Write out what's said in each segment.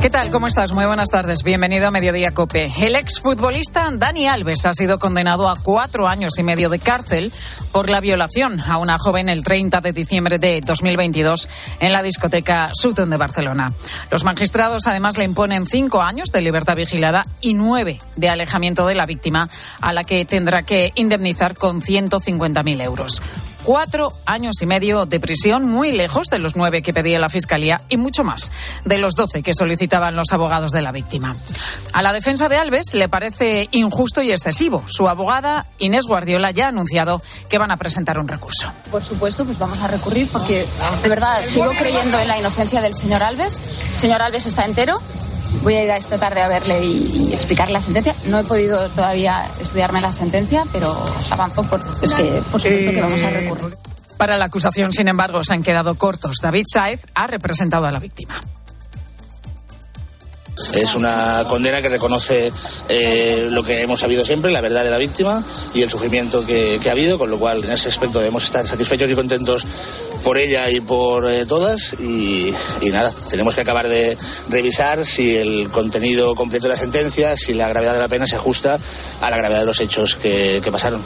¿Qué tal? ¿Cómo estás? Muy buenas tardes. Bienvenido a Mediodía Cope. El exfutbolista Dani Alves ha sido condenado a cuatro años y medio de cárcel por la violación a una joven el 30 de diciembre de 2022 en la discoteca Sutton de Barcelona. Los magistrados además le imponen cinco años de libertad vigilada y nueve de alejamiento de la víctima, a la que tendrá que indemnizar con 150.000 euros cuatro años y medio de prisión, muy lejos de los nueve que pedía la Fiscalía y mucho más de los doce que solicitaban los abogados de la víctima. A la defensa de Alves le parece injusto y excesivo. Su abogada, Inés Guardiola, ya ha anunciado que van a presentar un recurso. Por supuesto, pues vamos a recurrir porque de verdad sigo creyendo en la inocencia del señor Alves. El señor Alves está entero, Voy a ir a esta tarde a verle y, explicar la sentencia. No he podido todavía estudiarme la sentencia, pero avanzo por, que, por supuesto que vamos a recurrir. Para la acusación, sin embargo, se han quedado cortos. David Saez ha representado a la víctima. Es una condena que reconoce eh, lo que hemos sabido siempre, la verdad de la víctima y el sufrimiento que, ha habido, con lo cual en ese aspecto debemos estar satisfechos y contentos por ella y por eh, todas. Y, nada, tenemos que acabar de revisar si el contenido completo de la sentencia, si la gravedad de la pena se ajusta a la gravedad de los hechos que pasaron.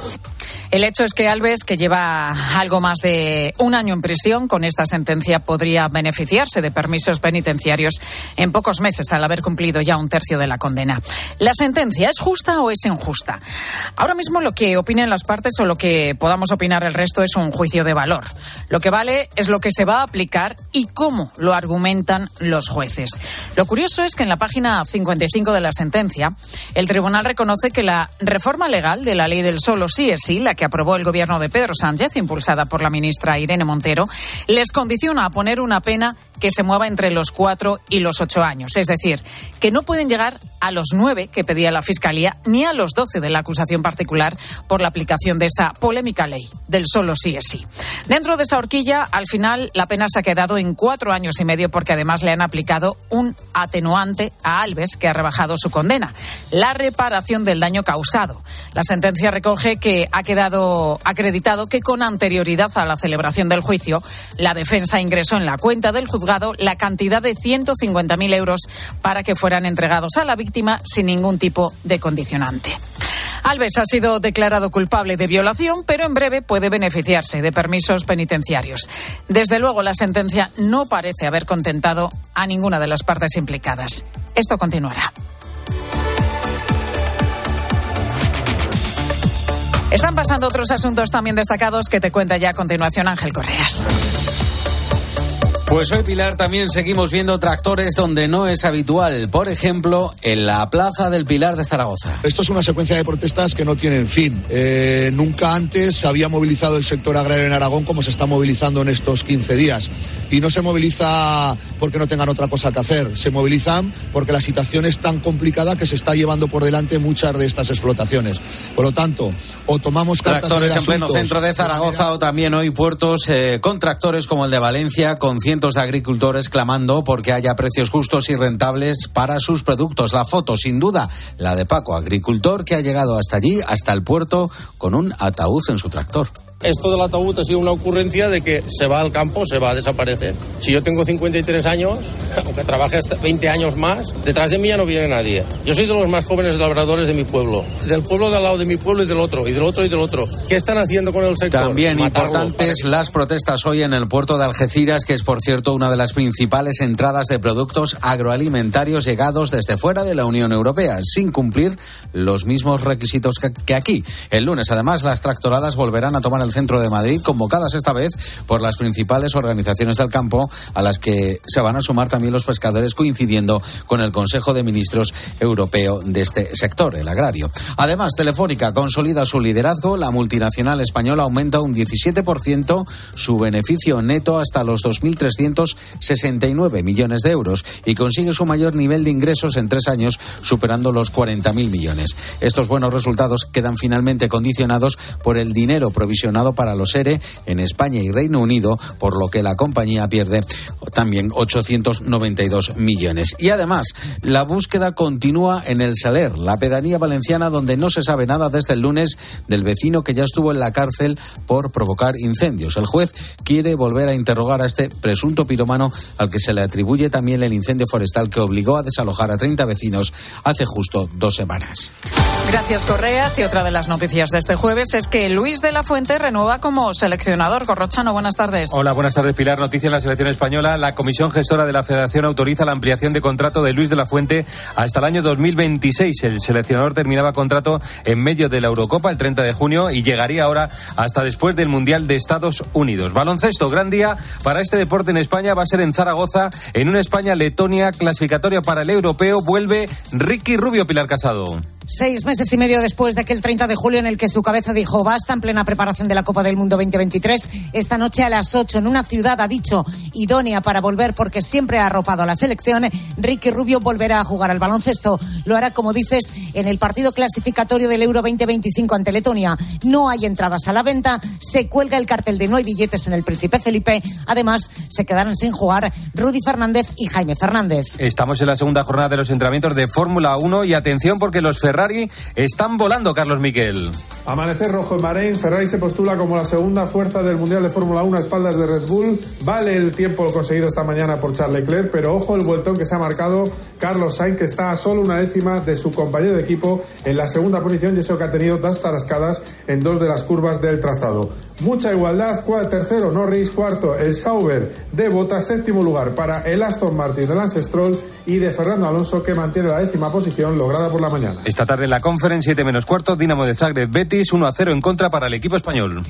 El hecho es que Alves, que lleva algo más de un año en prisión, con esta sentencia podría beneficiarse de permisos penitenciarios en pocos meses al haber cumplido ya un tercio de la condena. ¿La sentencia es justa o es injusta? Ahora mismo lo que opinen las partes o lo que podamos opinar el resto es un juicio de valor. Lo que vale es lo que se va a aplicar y cómo lo argumentan los jueces. Lo curioso es que en la página 55 de la sentencia, el tribunal reconoce que la reforma legal de la ley del solo sí es sí, la que aprobó el gobierno de Pedro Sánchez, impulsada por la ministra Irene Montero, les condiciona a poner una pena que se mueva entre los cuatro y los ocho años. Es decir, que no pueden llegar a los nueve que pedía la Fiscalía ni a los doce de la acusación particular por la aplicación de esa polémica ley del solo sí es sí. Dentro de esa horquilla, al final, la pena se ha quedado en cuatro años y medio porque además le han aplicado un atenuante a Alves que ha rebajado su condena, la reparación del daño causado. La sentencia recoge que ha quedado acreditado que con anterioridad a la celebración del juicio, la defensa ingresó en la cuenta del juzgado la cantidad de 150.000 euros para que fueran entregados a la víctima sin ningún tipo de condicionante. Alves ha sido declarado culpable de violación, pero en breve puede beneficiarse de permisos penitenciarios. Desde luego, la sentencia no parece haber contentado a ninguna de las partes implicadas. Esto continuará. Están pasando otros asuntos también destacados que te cuenta ya a continuación Ángel Correas. Pues hoy, Pilar, también seguimos viendo tractores donde no es habitual. Por ejemplo, en la Plaza del Pilar de Zaragoza. Esto es una secuencia de protestas que no tienen fin. Eh, nunca antes se había movilizado el sector agrario en Aragón como se está movilizando en estos 15 días. Y no se moviliza porque no tengan otra cosa que hacer. Se movilizan porque la situación es tan complicada que se está llevando por delante muchas de estas explotaciones. Por lo tanto, o tomamos cartas Tractores en, pleno centro de Zaragoza o también hoy puertos eh, con tractores como el de Valencia con cientos de agricultores clamando porque haya precios justos y rentables para sus productos. La foto, sin duda, la de Paco, agricultor que ha llegado hasta allí, hasta el puerto, con un ataúd en su tractor. Esto del ataúd ha sido una ocurrencia de que se va al campo, se va a desaparecer. Si yo tengo 53 años, aunque trabaje hasta 20 años más, detrás de mí ya no viene nadie. Yo soy de los más jóvenes labradores de mi pueblo. Del pueblo de al lado de mi pueblo y del otro, y del otro y del otro. ¿Qué están haciendo con el sector? También importantes las protestas hoy en el puerto de Algeciras, que es por cierto una de las principales entradas de productos agroalimentarios llegados desde fuera de la Unión Europea, sin cumplir los mismos requisitos que aquí. El lunes, además, las tractoradas volverán a tomar el centro de Madrid, convocadas esta vez por las principales organizaciones del campo, a las que se van a sumar también los pescadores, coincidiendo con el Consejo de Ministros Europeo de este sector, el agrario. Además, Telefónica consolida su liderazgo, la multinacional española aumenta un 17% su beneficio neto hasta los 2.369 millones de euros y consigue su mayor nivel de ingresos en tres años, superando los 40.000 millones. Estos buenos resultados quedan finalmente condicionados por el dinero provisional para los ERE en España y Reino Unido, por lo que la compañía pierde también 892 millones. Y además, la búsqueda continúa en el Saler, la pedanía valenciana donde no se sabe nada desde el lunes del vecino que ya estuvo en la cárcel por provocar incendios. El juez quiere volver a interrogar a este presunto piromano al que se le atribuye también el incendio forestal que obligó a desalojar a 30 vecinos hace justo dos semanas. Gracias, Correas. Y otra de las noticias de este jueves es que Luis de la Fuente renueva como seleccionador. Corrochano, buenas tardes. Hola, buenas tardes, Pilar. Noticia en la selección española. La Comisión Gestora de la Federación autoriza la ampliación de contrato de Luis de la Fuente hasta el año 2026. El seleccionador terminaba contrato en medio de la Eurocopa el 30 de junio y llegaría ahora hasta después del Mundial de Estados Unidos. Baloncesto, gran día para este deporte en España. Va a ser en Zaragoza, en una España-Letonia clasificatoria para el europeo. Vuelve Ricky Rubio Pilar Casado. Seis meses y medio después de aquel 30 de julio en el que su cabeza dijo basta en plena preparación de la Copa del Mundo 2023, esta noche a las 8 en una ciudad, ha dicho, idónea para volver porque siempre ha arropado a la selección, Ricky Rubio volverá a jugar al baloncesto. Lo hará, como dices, en el partido clasificatorio del Euro 2025 ante Letonia. No hay entradas a la venta, se cuelga el cartel de no hay billetes en el Príncipe Felipe. Además, se quedaron sin jugar Rudy Fernández y Jaime Fernández. Estamos en la segunda jornada de los entrenamientos de Fórmula 1 y atención porque los Ferrari están volando, Carlos Miquel. Amanecer rojo en Bahrein, Ferrari se postula como la segunda fuerza del Mundial de Fórmula 1 a espaldas de Red Bull. Vale el tiempo conseguido esta mañana por Charles Leclerc, pero ojo el vueltón que se ha marcado Carlos Sainz, que está a solo una décima de su compañero de equipo en la segunda posición y eso que ha tenido dos tarascadas en dos de las curvas del trazado. Mucha igualdad, tercero Norris, cuarto el Sauber de Bota, séptimo lugar para el Aston Martin de Lance Stroll y de Fernando Alonso que mantiene la décima posición lograda por la mañana. Esta tarde en la Conference 7 menos cuarto, Dinamo de Zagreb Betis 1 a 0 en contra para el equipo español.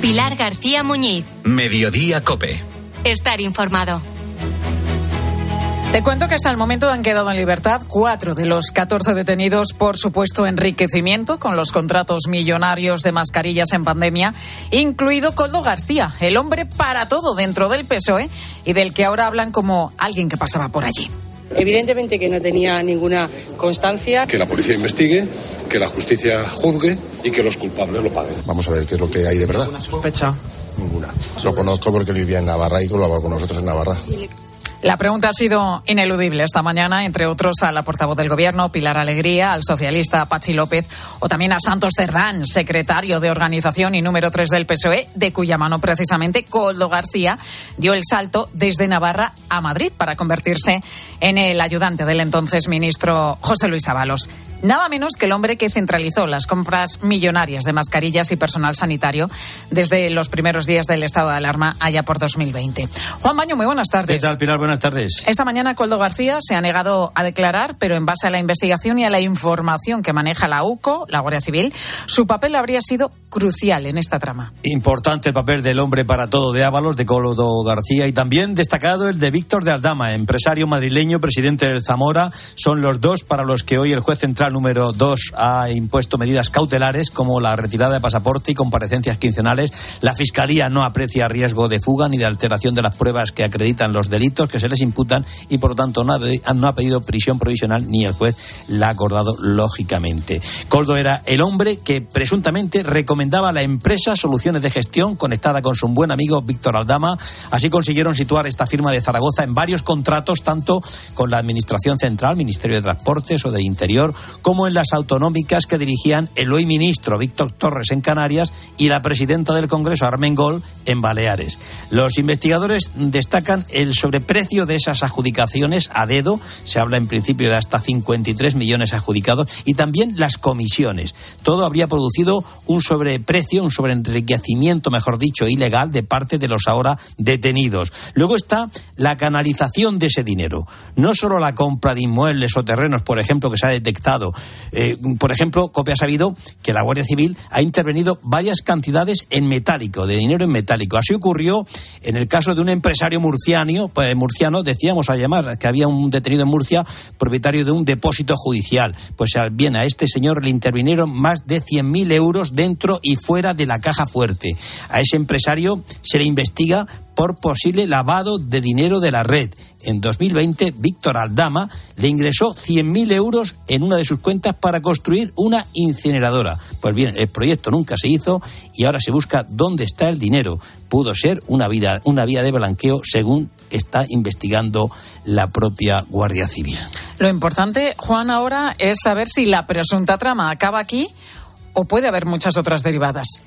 Pilar García Muñiz. Mediodía Cope. Estar informado. Te cuento que hasta el momento han quedado en libertad cuatro de los 14 detenidos por supuesto enriquecimiento con los contratos millonarios de mascarillas en pandemia, incluido Coldo García, el hombre para todo dentro del PSOE y del que ahora hablan como alguien que pasaba por allí. Evidentemente que no tenía ninguna constancia. Que la policía investigue, que la justicia juzgue y que los culpables lo paguen. Vamos a ver qué es lo que hay de verdad. ¿Una sospecha? Ninguna. Lo conozco porque él vivía en Navarra y colaboró con nosotros en Navarra. La pregunta ha sido ineludible esta mañana, entre otros a la portavoz del Gobierno, Pilar Alegría, al socialista Pachi López o también a Santos Cerdán, secretario de Organización y número 3 del PSOE, de cuya mano precisamente Coldo García dio el salto desde Navarra a Madrid para convertirse en el ayudante del entonces ministro José Luis Ábalos nada menos que el hombre que centralizó las compras millonarias de mascarillas y personal sanitario desde los primeros días del estado de alarma allá por 2020. Juan Baño, muy buenas tardes. ¿Qué tal, Pilar? Buenas tardes. Esta mañana Coldo García se ha negado a declarar, pero en base a la investigación y a la información que maneja la UCO, la Guardia Civil, su papel habría sido crucial en esta trama. Importante el papel del hombre para todo de Ábalos, de Coldo García, y también destacado el de Víctor de Aldama, empresario madrileño, presidente del Zamora. Son los dos para los que hoy el juez central número dos ha impuesto medidas cautelares como la retirada de pasaporte y comparecencias quincenales. La Fiscalía no aprecia riesgo de fuga ni de alteración de las pruebas que acreditan los delitos que se les imputan y, por lo tanto, no ha, pedido prisión provisional ni el juez la ha acordado lógicamente. Coldo era el hombre que presuntamente recomendaba a la empresa soluciones de gestión conectada con su buen amigo Víctor Aldama. Así consiguieron situar esta firma de Zaragoza en varios contratos, tanto con la Administración Central, Ministerio de Transportes o de Interior, como en las autonómicas que dirigían el hoy ministro Víctor Torres en Canarias y la presidenta del Congreso Armengol en Baleares. Los investigadores destacan el sobreprecio de esas adjudicaciones a dedo, se habla en principio de hasta 53 millones adjudicados, y también las comisiones. Todo habría producido un sobreprecio, un sobreenriquecimiento, mejor dicho, ilegal de parte de los ahora detenidos. Luego está la canalización de ese dinero. No solo la compra de inmuebles o terrenos, por ejemplo, que se ha detectado, eh, por ejemplo, COPE ha sabido que la Guardia Civil ha intervenido varias cantidades en metálico, de dinero en metálico. Así ocurrió en el caso de un empresario murciano, pues, murciano decíamos además que había un detenido en Murcia, propietario de un depósito judicial. Pues bien, a este señor le intervinieron más de 100.000 euros dentro y fuera de la caja fuerte. A ese empresario se le investiga por posible lavado de dinero de la red. En 2020, Víctor Aldama le ingresó 100.000 euros en una de sus cuentas para construir una incineradora. Pues bien, el proyecto nunca se hizo y ahora se busca dónde está el dinero. Pudo ser una, vida, una vía de blanqueo, según está investigando la propia Guardia Civil. Lo importante, Juan, ahora es saber si la presunta trama acaba aquí o puede haber muchas otras derivadas.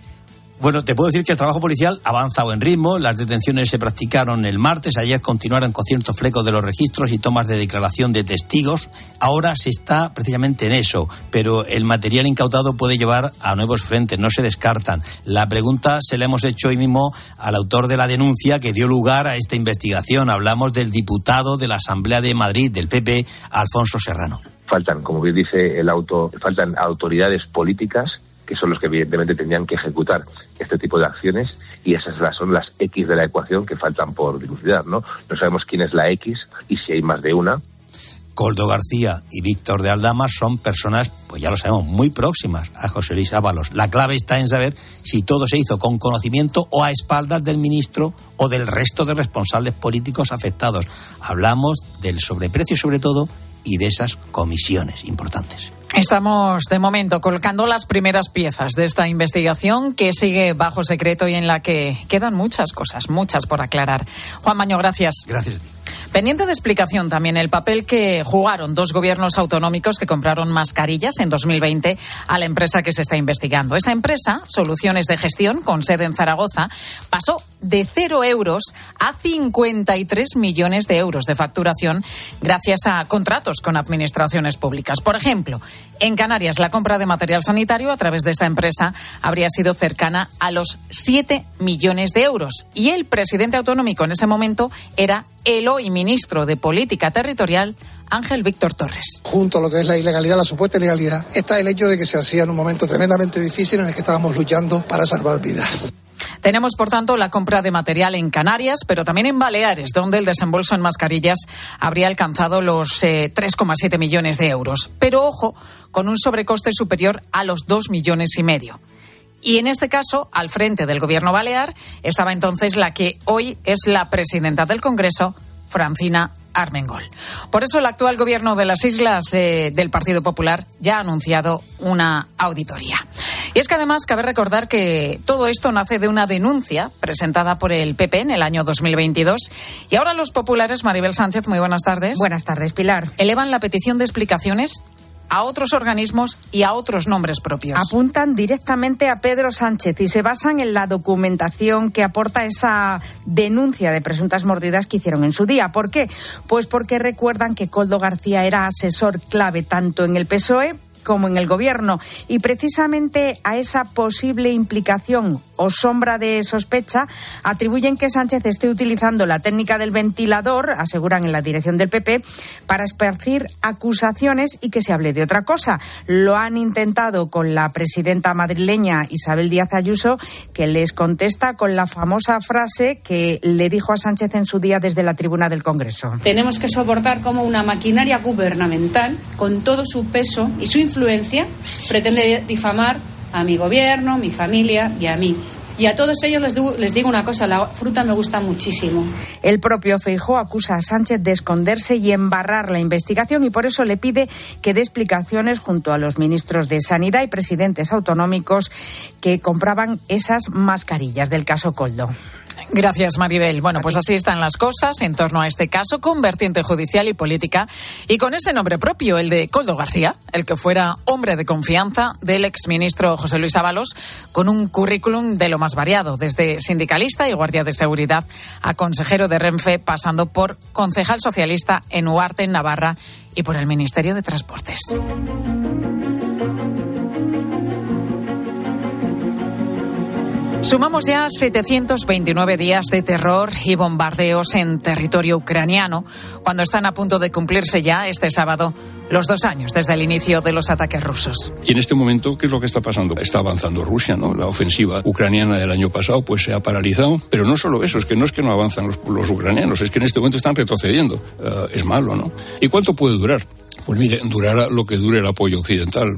Bueno, te puedo decir que el trabajo policial ha avanzado en ritmo. Las detenciones se practicaron el martes. Ayer continuaron con ciertos flecos de los registros y tomas de declaración de testigos. Ahora se está precisamente en eso, pero el material incautado puede llevar a nuevos frentes. No se descartan. La pregunta se la hemos hecho hoy mismo al autor de la denuncia que dio lugar a esta investigación. Hablamos del diputado de la Asamblea de Madrid, del PP, Alfonso Serrano. Faltan, como bien dice el auto, faltan autoridades políticas que son los que evidentemente tendrían que ejecutar este tipo de acciones y esas son las X de la ecuación que faltan por dilucidar, ¿no? No sabemos quién es la X y si hay más de una. Coldo García y Víctor de Aldama son personas, pues ya lo sabemos, muy próximas a José Luis Ábalos. La clave está en saber si todo se hizo con conocimiento o a espaldas del ministro o del resto de responsables políticos afectados. Hablamos del sobreprecio sobre todo y de esas comisiones importantes. Estamos de momento colocando las primeras piezas de esta investigación que sigue bajo secreto y en la que quedan muchas cosas, muchas por aclarar. Juan Maño, gracias. Gracias. Pendiente de explicación también el papel que jugaron dos gobiernos autonómicos que compraron mascarillas en 2020 a la empresa que se está investigando. Esa empresa, Soluciones de Gestión, con sede en Zaragoza, pasó de cero euros a 53 millones de euros de facturación gracias a contratos con administraciones públicas. Por ejemplo, en Canarias la compra de material sanitario a través de esta empresa habría sido cercana a los 7 millones de euros y el presidente autonómico en ese momento era el hoy ministro de Política Territorial, Ángel Víctor Torres. Junto a lo que es la ilegalidad, la supuesta ilegalidad, está el hecho de que se hacía en un momento tremendamente difícil en el que estábamos luchando para salvar vidas. Tenemos, por tanto, la compra de material en Canarias, pero también en Baleares, donde el desembolso en mascarillas habría alcanzado los 3,7 eh, millones de euros. Pero ojo, con un sobrecoste superior a los 2 millones y medio. Y en este caso, al frente del gobierno balear, estaba entonces la que hoy es la presidenta del Congreso, Francina Armengol. Por eso el actual gobierno de las islas eh, del Partido Popular ya ha anunciado una auditoría. Y es que además cabe recordar que todo esto nace de una denuncia presentada por el PP en el año 2022 y ahora los populares, Maribel Sánchez, muy buenas tardes. Buenas tardes, Pilar. Elevan la petición de explicaciones a otros organismos y a otros nombres propios. Apuntan directamente a Pedro Sánchez y se basan en la documentación que aporta esa denuncia de presuntas mordidas que hicieron en su día. ¿Por qué? Pues porque recuerdan que Coldo García era asesor clave tanto en el PSOE como en el gobierno. Y precisamente a esa posible implicación o sombra de sospecha atribuyen que Sánchez esté utilizando la técnica del ventilador, aseguran en la dirección del PP, para esparcir acusaciones y que se hable de otra cosa. Lo han intentado con la presidenta madrileña Isabel Díaz Ayuso, que les contesta con la famosa frase que le dijo a Sánchez en su día desde la tribuna del Congreso. Tenemos que soportar como una maquinaria gubernamental, con todo su peso y su influencia, pretende difamar a mi gobierno, mi familia y a mí. Y a todos ellos les les digo, una cosa, la fruta me gusta muchísimo. El propio Feijó acusa a Sánchez de esconderse y embarrar la investigación y por eso le pide que dé explicaciones junto a los ministros de Sanidad y presidentes autonómicos que compraban esas mascarillas del caso Coldo. Gracias, Maribel. Bueno, pues así están las cosas en torno a este caso con vertiente judicial y política y con ese nombre propio, el de Coldo García, el que fuera hombre de confianza del exministro José Luis Ábalos, con un currículum de lo más variado, desde sindicalista y guardia de seguridad a consejero de Renfe, pasando por concejal socialista en Huarte, en Navarra, y por el Ministerio de Transportes. Sumamos ya 729 días de terror y bombardeos en territorio ucraniano, cuando están a punto de cumplirse ya este sábado los dos años desde el inicio de los ataques rusos. Y en este momento, ¿qué es lo que está pasando? Está avanzando Rusia, ¿no? La ofensiva ucraniana del año pasado pues se ha paralizado, pero no solo eso, es que no es que no avanzan los, ucranianos, es que en este momento están retrocediendo. Eh, es malo, ¿no? ¿Y cuánto puede durar? Pues mire, durará lo que dure el apoyo occidental.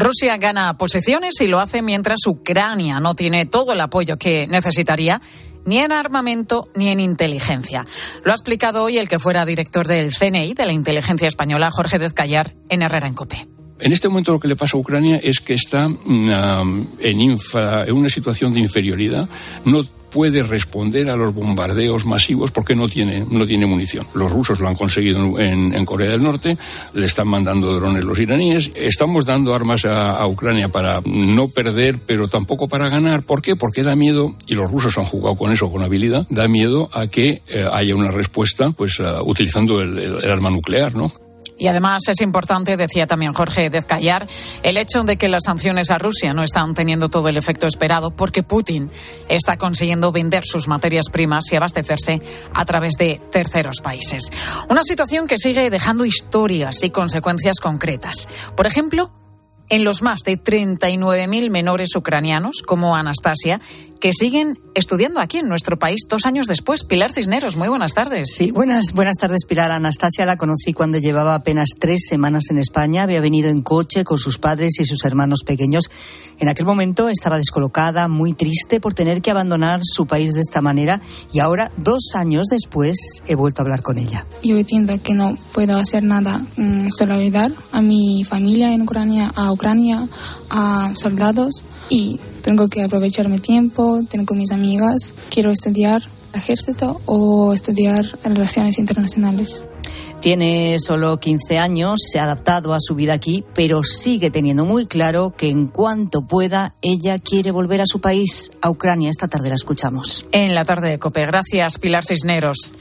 Rusia gana posiciones y lo hace mientras Ucrania no tiene todo el apoyo que necesitaría ni en armamento ni en inteligencia. Lo ha explicado hoy el que fuera director del CNI, de la inteligencia española, Jorge Dezcayar, en Herrera en Copé. En este momento lo que le pasa a Ucrania es que está mm, en, en una situación de inferioridad. No puede responder a los bombardeos masivos porque no tiene, no tiene munición. Los rusos lo han conseguido en, Corea del Norte, le están mandando drones los iraníes. Estamos dando armas a, Ucrania para no perder, pero tampoco para ganar. ¿Por qué? Porque da miedo, y los rusos han jugado con eso con habilidad, da miedo a que eh, haya una respuesta pues uh, utilizando el arma nuclear, ¿no? Y además es importante, decía también Jorge Dezcayar, el hecho de que las sanciones a Rusia no están teniendo todo el efecto esperado porque Putin está consiguiendo vender sus materias primas y abastecerse a través de terceros países. Una situación que sigue dejando historias y consecuencias concretas. Por ejemplo, en los más de 39.000 menores ucranianos, como Anastasia, que siguen estudiando aquí en nuestro país dos años después. Pilar Cisneros, muy buenas tardes. Sí, buenas, buenas tardes, Pilar. Anastasia la conocí cuando llevaba apenas tres semanas en España. Había venido en coche con sus padres y sus hermanos pequeños. En aquel momento estaba descolocada, muy triste por tener que abandonar su país de esta manera y ahora, dos años después, he vuelto a hablar con ella. Yo entiendo que no puedo hacer nada, mm, solo ayudar a mi familia en Ucrania, a Ucrania, a soldados y tengo que aprovechar mi tiempo, tengo mis amigas, quiero estudiar ejército o estudiar relaciones internacionales. Tiene solo 15 años, se ha adaptado a su vida aquí, pero sigue teniendo muy claro que en cuanto pueda, ella quiere volver a su país, a Ucrania. Esta tarde la escuchamos. En la tarde de COPE. Gracias, Pilar Cisneros.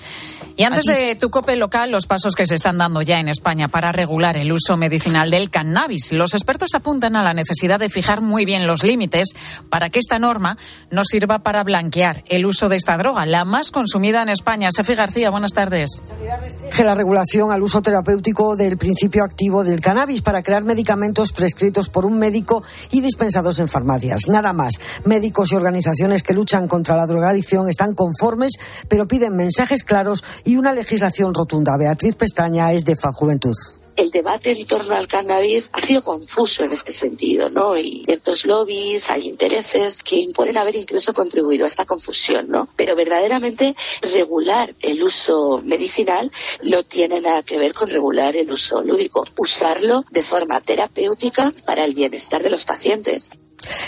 Y antes Aquí. de tu cope local, los pasos que se están dando ya en España para regular el uso medicinal del cannabis. Los expertos apuntan a la necesidad de fijar muy bien los límites para que esta norma no sirva para blanquear el uso de esta droga, la más consumida en España. Sefi García, buenas tardes. Restringe la regulación al uso terapéutico del principio activo del cannabis para crear medicamentos prescritos por un médico y dispensados en farmacias. Nada más. Médicos y organizaciones que luchan contra la drogadicción están conformes, pero piden mensajes claros y una legislación rotunda. Beatriz Pestaña es de Fa Juventud el debate en torno al cannabis ha sido confuso en este sentido, ¿no? Y ciertos lobbies, hay intereses que pueden haber incluso contribuido a esta confusión, ¿no? Pero verdaderamente regular el uso medicinal no tiene nada que ver con regular el uso lúdico. Usarlo de forma terapéutica para el bienestar de los pacientes.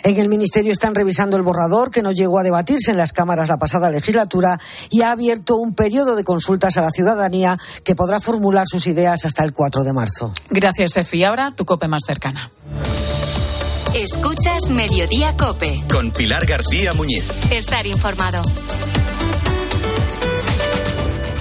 En el Ministerio están revisando el borrador que no llegó a debatirse en las cámaras la pasada legislatura y ha abierto un periodo de consultas a la ciudadanía que podrá formular sus ideas hasta el 4 de marzo. Gracias, Efi. Ahora tu cope más cercana. Escuchas Mediodía Cope. Con Pilar García Muñiz. Estar informado.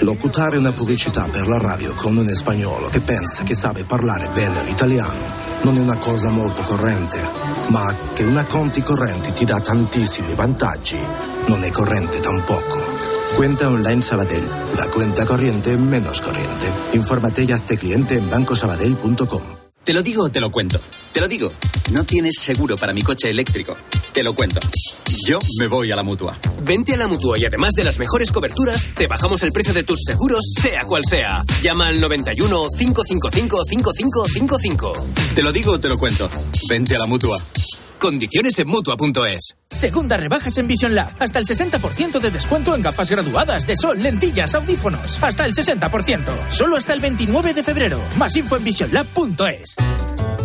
Locutare una pubblicità per la radio con un spagnolo che pensa che sabe parlare bene l'italiano non è una cosa molto corrente, ma che una conti correnti ti dà tantissimi vantaggi non è corrente tampoco. Cuenta online Sabadell, la cuenta corriente menos corriente. Infórmate y hazte cliente en bancosabadell.com. Te lo digo o te lo cuento. Te lo digo. No tienes seguro para mi coche eléctrico. Te lo cuento. Yo me voy a la mutua. Vente a la mutua y además de las mejores coberturas, te bajamos el precio de tus seguros, sea cual sea. Llama al 91 555 5555. Te lo digo o te lo cuento. Vente a la mutua. Condiciones en mutua.es. Segunda rebajas en Vision Lab. Hasta el 60% de descuento en gafas graduadas de sol, lentillas, audífonos. Hasta el 60%. Solo hasta el 29 de febrero. Más info en visionlab.es.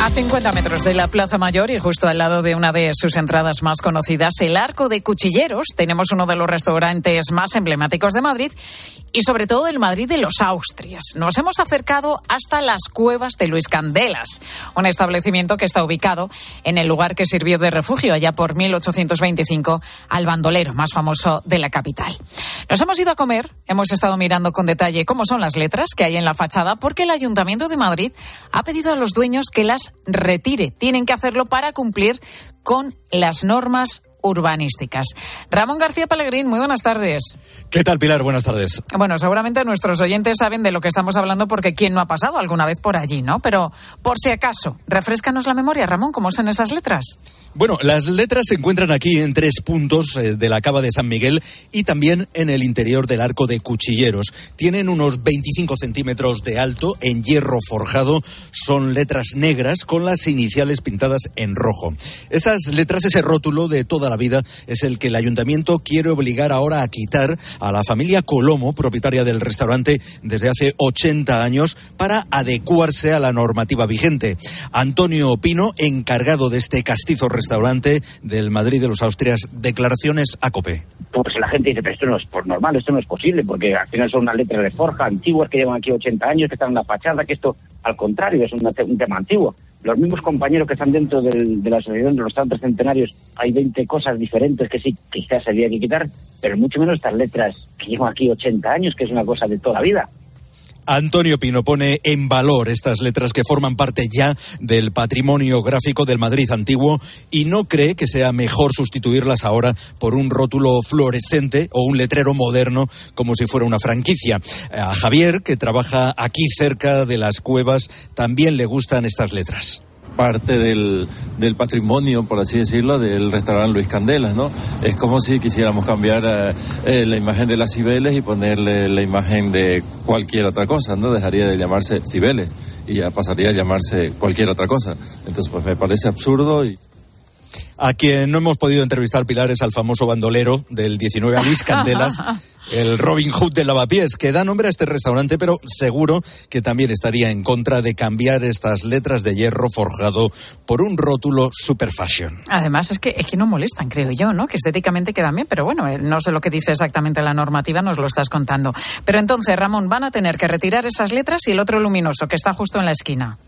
A 50 metros de la Plaza Mayor y justo al lado de una de sus entradas más conocidas, el Arco de Cuchilleros, tenemos uno de los restaurantes más emblemáticos de Madrid y sobre todo el Madrid de los Austrias. Nos hemos acercado hasta las cuevas de Luis Candelas, un establecimiento que está ubicado en el lugar que sirvió de refugio allá por 1825 al bandolero más famoso de la capital. Nos hemos ido a comer, hemos estado mirando con detalle cómo son las letras que hay en la fachada porque el Ayuntamiento de Madrid ha pedido a los dueños que las retire. Tienen que hacerlo para cumplir con las normas urbanísticas. Ramón García Pellegrín, muy buenas tardes. ¿Qué tal, Pilar? Buenas tardes. Bueno, seguramente nuestros oyentes saben de lo que estamos hablando porque quién no ha pasado alguna vez por allí, ¿no? Pero por si acaso, refrescanos la memoria, Ramón, ¿cómo son esas letras? Bueno, las letras se encuentran aquí en tres puntos eh, de la cava de San Miguel y también en el interior del arco de Cuchilleros. Tienen unos 25 centímetros de alto en hierro forjado. Son letras negras con las iniciales pintadas en rojo. Esas letras, ese rótulo de toda la vida, es el que el ayuntamiento quiere obligar ahora a quitar a la familia Colomo, propietaria del restaurante desde hace 80 años, para adecuarse a la normativa vigente. Antonio Pino, encargado de este castizo restaurante del Madrid de los Austrias, declaraciones a COPE. Pues la gente dice, pero esto no es por normal, esto no es posible, porque al final son unas letras de forja antiguas que llevan aquí 80 años, que están en la fachada, que esto al contrario es un, un tema antiguo. Los mismos compañeros que están dentro del, de la asociación de los tantos centenarios, hay 20 cosas diferentes que sí quizás se había que quitar, pero mucho menos estas letras que llevan aquí 80 años, que es una cosa de toda la vida. Antonio Pino pone en valor estas letras que forman parte ya del patrimonio gráfico del Madrid antiguo y no cree que sea mejor sustituirlas ahora por un rótulo fluorescente o un letrero moderno como si fuera una franquicia. A Javier, que trabaja aquí cerca de las cuevas, también le gustan estas letras parte del, del, patrimonio, por así decirlo, del restaurante Luis Candelas, ¿no? Es como si quisiéramos cambiar eh, eh, la imagen de las Cibeles y ponerle la imagen de cualquier otra cosa, ¿no? Dejaría de llamarse Cibeles y ya pasaría a llamarse cualquier otra cosa. Entonces, pues me parece absurdo y... A quien no hemos podido entrevistar, Pilar, es al famoso bandolero del 19, Luis Candelas, el Robin Hood de Lavapiés, que da nombre a este restaurante, pero seguro que también estaría en contra de cambiar estas letras de hierro forjado por un rótulo super fashion. Además, es que, es que no molestan, creo yo, ¿no? Que estéticamente quedan bien, pero bueno, eh, no sé lo que dice exactamente la normativa, nos lo estás contando. Pero entonces, Ramón, van a tener que retirar esas letras y el otro luminoso, que está justo en la esquina.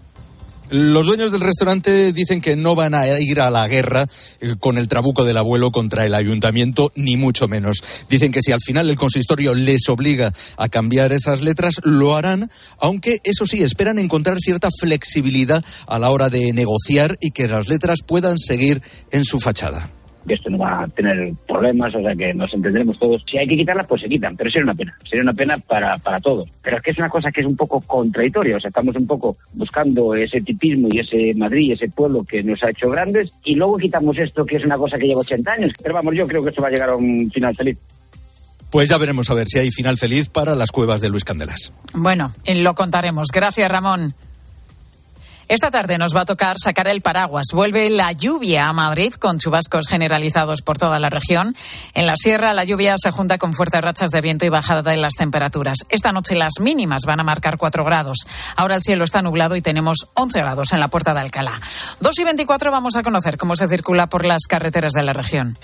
Los dueños del restaurante dicen que no van a ir a la guerra eh, con el trabuco del abuelo contra el ayuntamiento, ni mucho menos. Dicen que si al final el consistorio les obliga a cambiar esas letras, lo harán, aunque eso sí, esperan encontrar cierta flexibilidad a la hora de negociar y que las letras puedan seguir en su fachada que esto no va a tener problemas, o sea que nos entendremos todos. Si hay que quitarlas, pues se quitan, pero sería una pena, sería una pena para, para todos. Pero es que es una cosa que es un poco contradictoria, o sea, estamos un poco buscando ese tipismo y ese Madrid, ese pueblo que nos ha hecho grandes, y luego quitamos esto que es una cosa que lleva 80 años. Pero vamos, yo creo que esto va a llegar a un final feliz. Pues ya veremos a ver si hay final feliz para las cuevas de Luis Candelas. Bueno, lo contaremos. Gracias, Ramón. Esta tarde nos va a tocar sacar el paraguas. Vuelve la lluvia a Madrid con chubascos generalizados por toda la región. En la sierra la lluvia se junta con fuertes rachas de viento y bajada de las temperaturas. Esta noche las mínimas van a marcar 4 grados. Ahora el cielo está nublado y tenemos 11 grados en la puerta de Alcalá. 2 y 24 vamos a conocer cómo se circula por las carreteras de la región.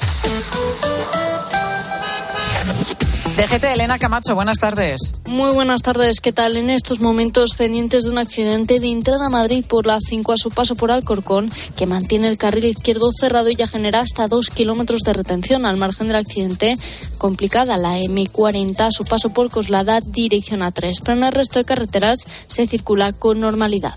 DGT, Elena Camacho, buenas tardes. Muy buenas tardes, ¿qué tal? En estos momentos pendientes de un accidente de entrada a Madrid por la 5 a su paso por Alcorcón, que mantiene el carril izquierdo cerrado y ya genera hasta dos kilómetros de retención al margen del accidente. Complicada la M40 a su paso por Coslada, dirección a 3, pero en el resto de carreteras se circula con normalidad.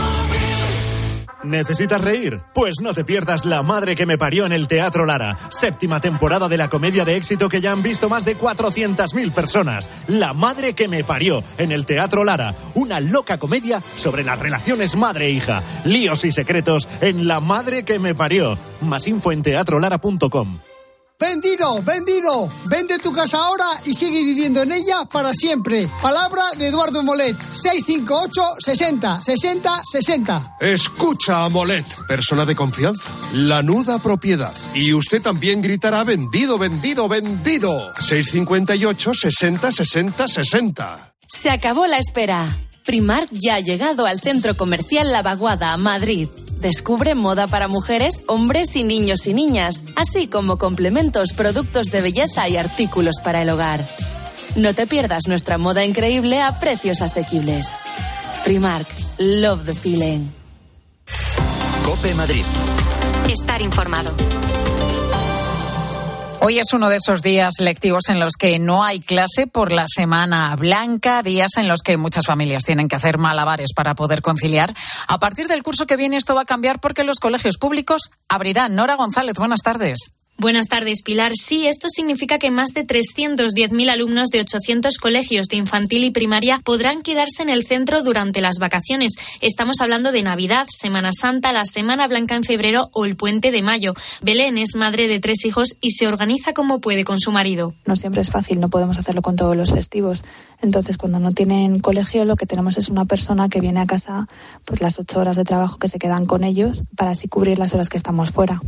¿Necesitas reír? Pues no te pierdas La Madre que me parió en el Teatro Lara, séptima temporada de la comedia de éxito que ya han visto más de 400.000 personas. La Madre que me parió en el Teatro Lara, una loca comedia sobre las relaciones madre-hija, líos y secretos en La Madre que me parió. Más info en teatrolara.com. Vendido, vendido. Vende tu casa ahora y sigue viviendo en ella para siempre. Palabra de Eduardo Molet. 658 60 60 60. Escucha a Molet, persona de confianza. La nuda propiedad. Y usted también gritará vendido, vendido, vendido. 658 60 60 60. Se acabó la espera. Primark ya ha llegado al centro comercial La Vaguada, Madrid. Descubre moda para mujeres, hombres y niños y niñas, así como complementos, productos de belleza y artículos para el hogar. No te pierdas nuestra moda increíble a precios asequibles. Primark, love the feeling. Cope Madrid. Estar informado. Hoy es uno de esos días lectivos en los que no hay clase por la semana blanca, días en los que muchas familias tienen que hacer malabares para poder conciliar. A partir del curso que viene esto va a cambiar porque los colegios públicos abrirán. Nora González, buenas tardes. Buenas tardes, Pilar. Sí, esto significa que más de 310.000 alumnos de 800 colegios de infantil y primaria podrán quedarse en el centro durante las vacaciones. Estamos hablando de Navidad, Semana Santa, la Semana Blanca en febrero o el Puente de Mayo. Belén es madre de tres hijos y se organiza como puede con su marido. No siempre es fácil, no podemos hacerlo con todos los festivos. Entonces, cuando no tienen colegio, lo que tenemos es una persona que viene a casa pues las ocho horas de trabajo que se quedan con ellos para así cubrir las horas que estamos fuera,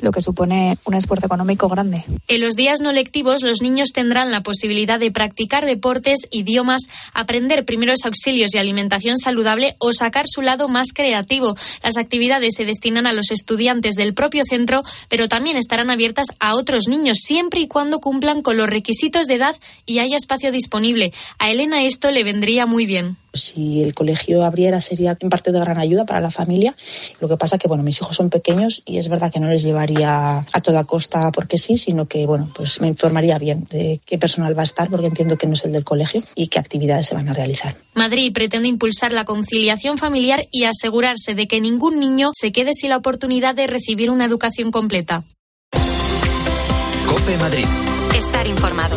lo que supone un esfuerzo económico grande. En los días no lectivos, los niños tendrán la posibilidad de practicar deportes, idiomas, aprender primeros auxilios y alimentación saludable o sacar su lado más creativo. Las actividades se destinan a los estudiantes del propio centro, pero también estarán abiertas a otros niños siempre y cuando cumplan con los requisitos de edad y haya espacio disponible. A Elena esto le vendría muy bien. Si el colegio abriera sería en parte de gran ayuda para la familia. Lo que pasa que bueno, mis hijos son pequeños y es verdad que no les llevaría a toda costa porque sí, sino que bueno, pues me informaría bien de qué personal va a estar porque entiendo que no es el del colegio y qué actividades se van a realizar. Madrid pretende impulsar la conciliación familiar y asegurarse de que ningún niño se quede sin la oportunidad de recibir una educación completa. Cope Madrid. Estar informado.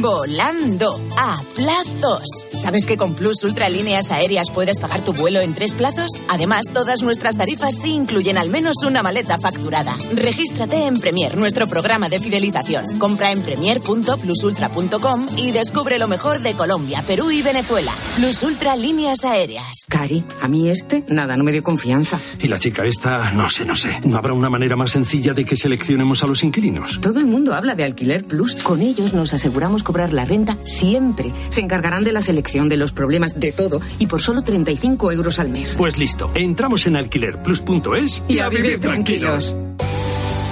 Volando a plazos. ¿Sabes que con Plus Ultra Líneas Aéreas puedes pagar tu vuelo en tres plazos? Además, todas nuestras tarifas sí incluyen al menos una maleta facturada. Regístrate en Premier, nuestro programa de fidelización. Compra en premier.plusultra.com y descubre lo mejor de Colombia, Perú y Venezuela. Plus Ultra Líneas Aéreas. Cari, a mí este, nada, no me dio confianza. Y la chica esta, no sé, no sé. ¿No habrá una manera más sencilla de que seleccionemos a los inquilinos? Todo el mundo habla de Alquiler Plus. Con ellos nos aseguramos cobrar la renta siempre. Se encargarán de la selección, de los problemas, de todo. Y por solo 35 euros al mes. Pues listo, entramos en alquilerplus.es y, a vivir tranquilos.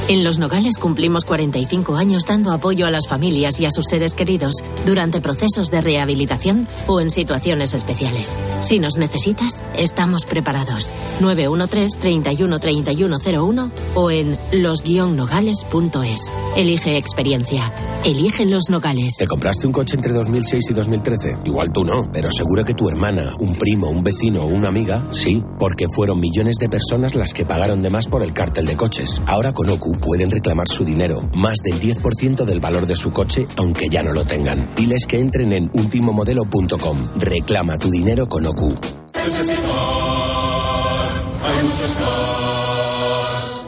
En Los Nogales cumplimos 45 años dando apoyo a las familias y a sus seres queridos durante procesos de rehabilitación o en situaciones especiales. Si nos necesitas, estamos preparados. 913 31 3101 o en los-nogales.es. Elige experiencia. Elige Los Nogales. ¿Te compraste un coche entre 2006 y 2013? Igual tú no, pero seguro que tu hermana, un primo, un vecino o una amiga, sí, porque fueron millones de personas las que pagaron de más por el cártel de coches. Ahora con OCU pueden reclamar su dinero, más del 10% del valor de su coche, aunque ya no lo tengan. Diles que entren en ultimomodelo.com. Reclama tu dinero con OCU.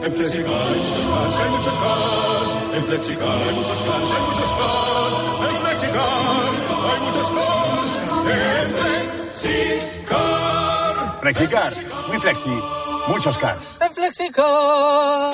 En Flexicar hay muchos cars. Hay muchos cars. En Flexicar hay muchos cars, hay muchos cars. En Flexicar hay muchos cars. En Flexicar. Flexicar, muy flexi. En Flexicar.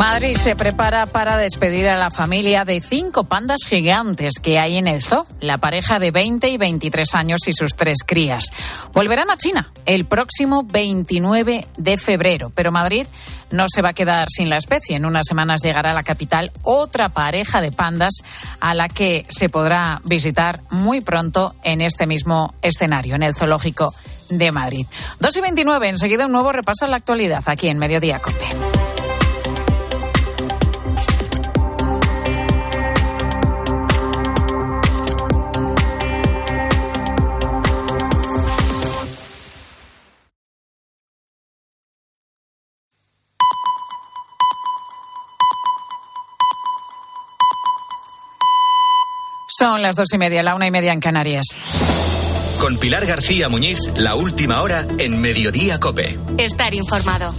Madrid se prepara para despedir a la familia de cinco pandas gigantes que hay en el zoo. La pareja de 20 y 23 años y sus tres crías. Volverán a China el próximo 29 de febrero, pero Madrid no se va a quedar sin la especie. En unas semanas llegará a la capital otra pareja de pandas a la que se podrá visitar muy pronto en este mismo escenario, en el zoológico de Madrid. 2 y 29, enseguida un nuevo repaso a la actualidad aquí en Mediodía. Son las dos y media, la una y media en Canarias. Con Pilar García Muñiz, la última hora en Mediodía Cope. Estar informado.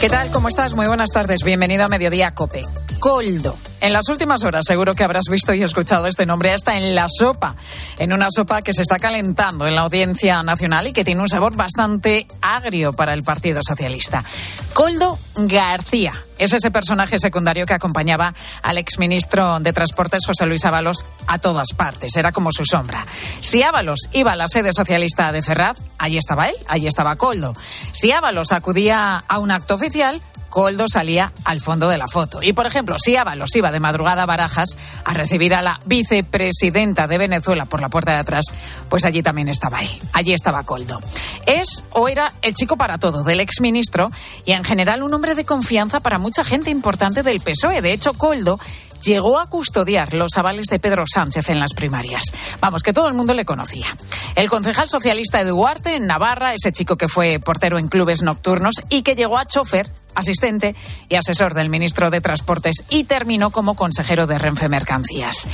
¿Qué tal? ¿Cómo estás? Muy buenas tardes. Bienvenido a Mediodía Cope. Coldo. En las últimas horas seguro que habrás visto y escuchado este nombre hasta en la sopa, en una sopa que se está calentando en la audiencia nacional y que tiene un sabor bastante agrio para el Partido Socialista. Coldo García es ese personaje secundario que acompañaba al exministro de Transportes José Luis Ábalos a todas partes, era como su sombra. Si Ábalos iba a la sede socialista de Ferraz, allí estaba él, allí estaba Coldo. Si Ábalos acudía a un acto oficial, Coldo salía al fondo de la foto. Y, por ejemplo, si Ábalos iba de madrugada a Barajas a recibir a la vicepresidenta de Venezuela por la puerta de atrás, pues allí también estaba él. Allí estaba Coldo. Es o era el chico para todo del exministro y, en general, un hombre de confianza para mucha gente importante del PSOE. De hecho, Coldo llegó a custodiar los avales de Pedro Sánchez en las primarias. Vamos, que todo el mundo le conocía. El concejal socialista de Duarte, en Navarra, ese chico que fue portero en clubes nocturnos y que llegó a chofer asistente y asesor del ministro de Transportes y terminó como consejero de Renfe Mercancías.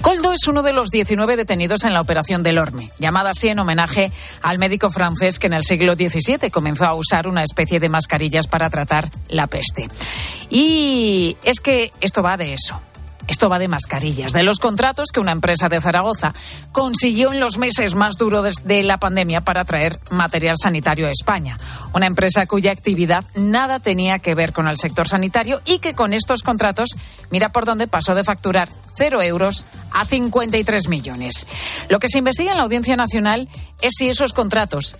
Coldo es uno de los 19 detenidos en la operación del Orme, llamada así en homenaje al médico francés que en el siglo XVII comenzó a usar una especie de mascarillas para tratar la peste. Y es que esto va de eso. Esto va de mascarillas, de los contratos que una empresa de Zaragoza consiguió en los meses más duros de la pandemia para traer material sanitario a España. Una empresa cuya actividad nada tenía que ver con el sector sanitario y que con estos contratos, mira por dónde pasó de facturar cero euros a 53 millones. Lo que se investiga en la Audiencia Nacional es si esos contratos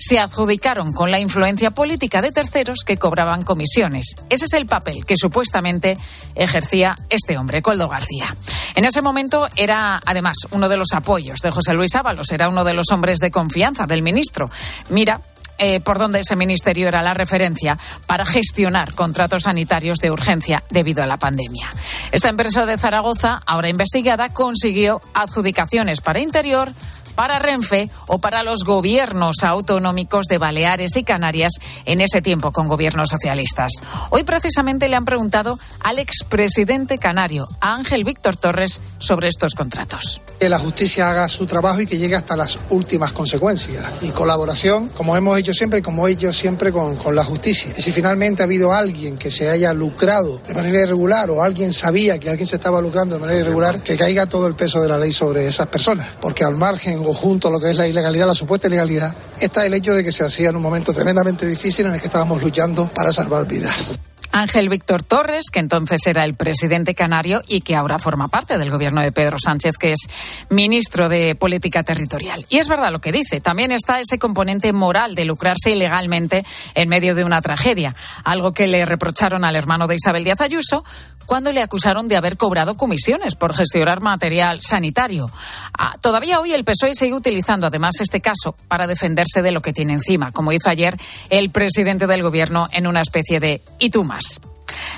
se adjudicaron con la influencia política de terceros que cobraban comisiones. Ese es el papel que supuestamente ejercía este hombre, Coldo García. En ese momento era, además, uno de los apoyos de José Luis Ábalos, era uno de los hombres de confianza del ministro. Mira, eh, por donde ese ministerio era la referencia para gestionar contratos sanitarios de urgencia debido a la pandemia. Esta empresa de Zaragoza, ahora investigada, consiguió adjudicaciones para Interior, para Renfe o para los gobiernos autonómicos de Baleares y Canarias en ese tiempo con gobiernos socialistas. Hoy precisamente le han preguntado al expresidente canario, Ángel Víctor Torres, sobre estos contratos. Que la justicia haga su trabajo y que llegue hasta las últimas consecuencias. Y colaboración, como hemos hecho siempre como he hecho siempre con, con la justicia. Y si finalmente ha habido alguien que se haya lucrado de manera irregular o alguien sabía que alguien se estaba lucrando de manera irregular, que caiga todo el peso de la ley sobre esas personas. Porque al margen o junto a lo que es la ilegalidad, la supuesta ilegalidad, está el hecho de que se hacía en un momento tremendamente difícil en el que estábamos luchando para salvar vidas. Ángel Víctor Torres, que entonces era el presidente canario y que ahora forma parte del gobierno de Pedro Sánchez, que es ministro de Política Territorial. Y es verdad lo que dice, también está ese componente moral de lucrarse ilegalmente en medio de una tragedia, algo que le reprocharon al hermano de Isabel Díaz Ayuso cuando le acusaron de haber cobrado comisiones por gestionar material sanitario. Ah, todavía hoy el PSOE sigue utilizando además este caso para defenderse de lo que tiene encima, como hizo ayer el presidente del gobierno en una especie de ¿y tú más?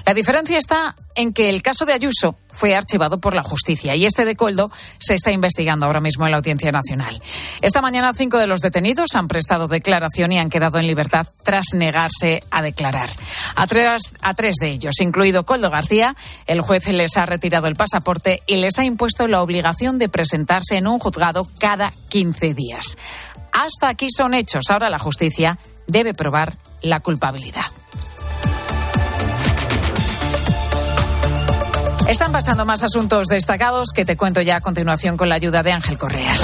La diferencia está en que el caso de Ayuso fue archivado por la justicia y este de Coldo se está investigando ahora mismo en la Audiencia Nacional. Esta mañana cinco de los detenidos han prestado declaración y han quedado en libertad tras negarse a declarar. A tres, de ellos, incluido Coldo García, el juez les ha retirado el pasaporte y les ha impuesto la obligación de presentarse en un juzgado cada 15 días. Hasta aquí son hechos. Ahora la justicia debe probar la culpabilidad. Están pasando más asuntos destacados que te cuento ya a continuación con la ayuda de Ángel Correas.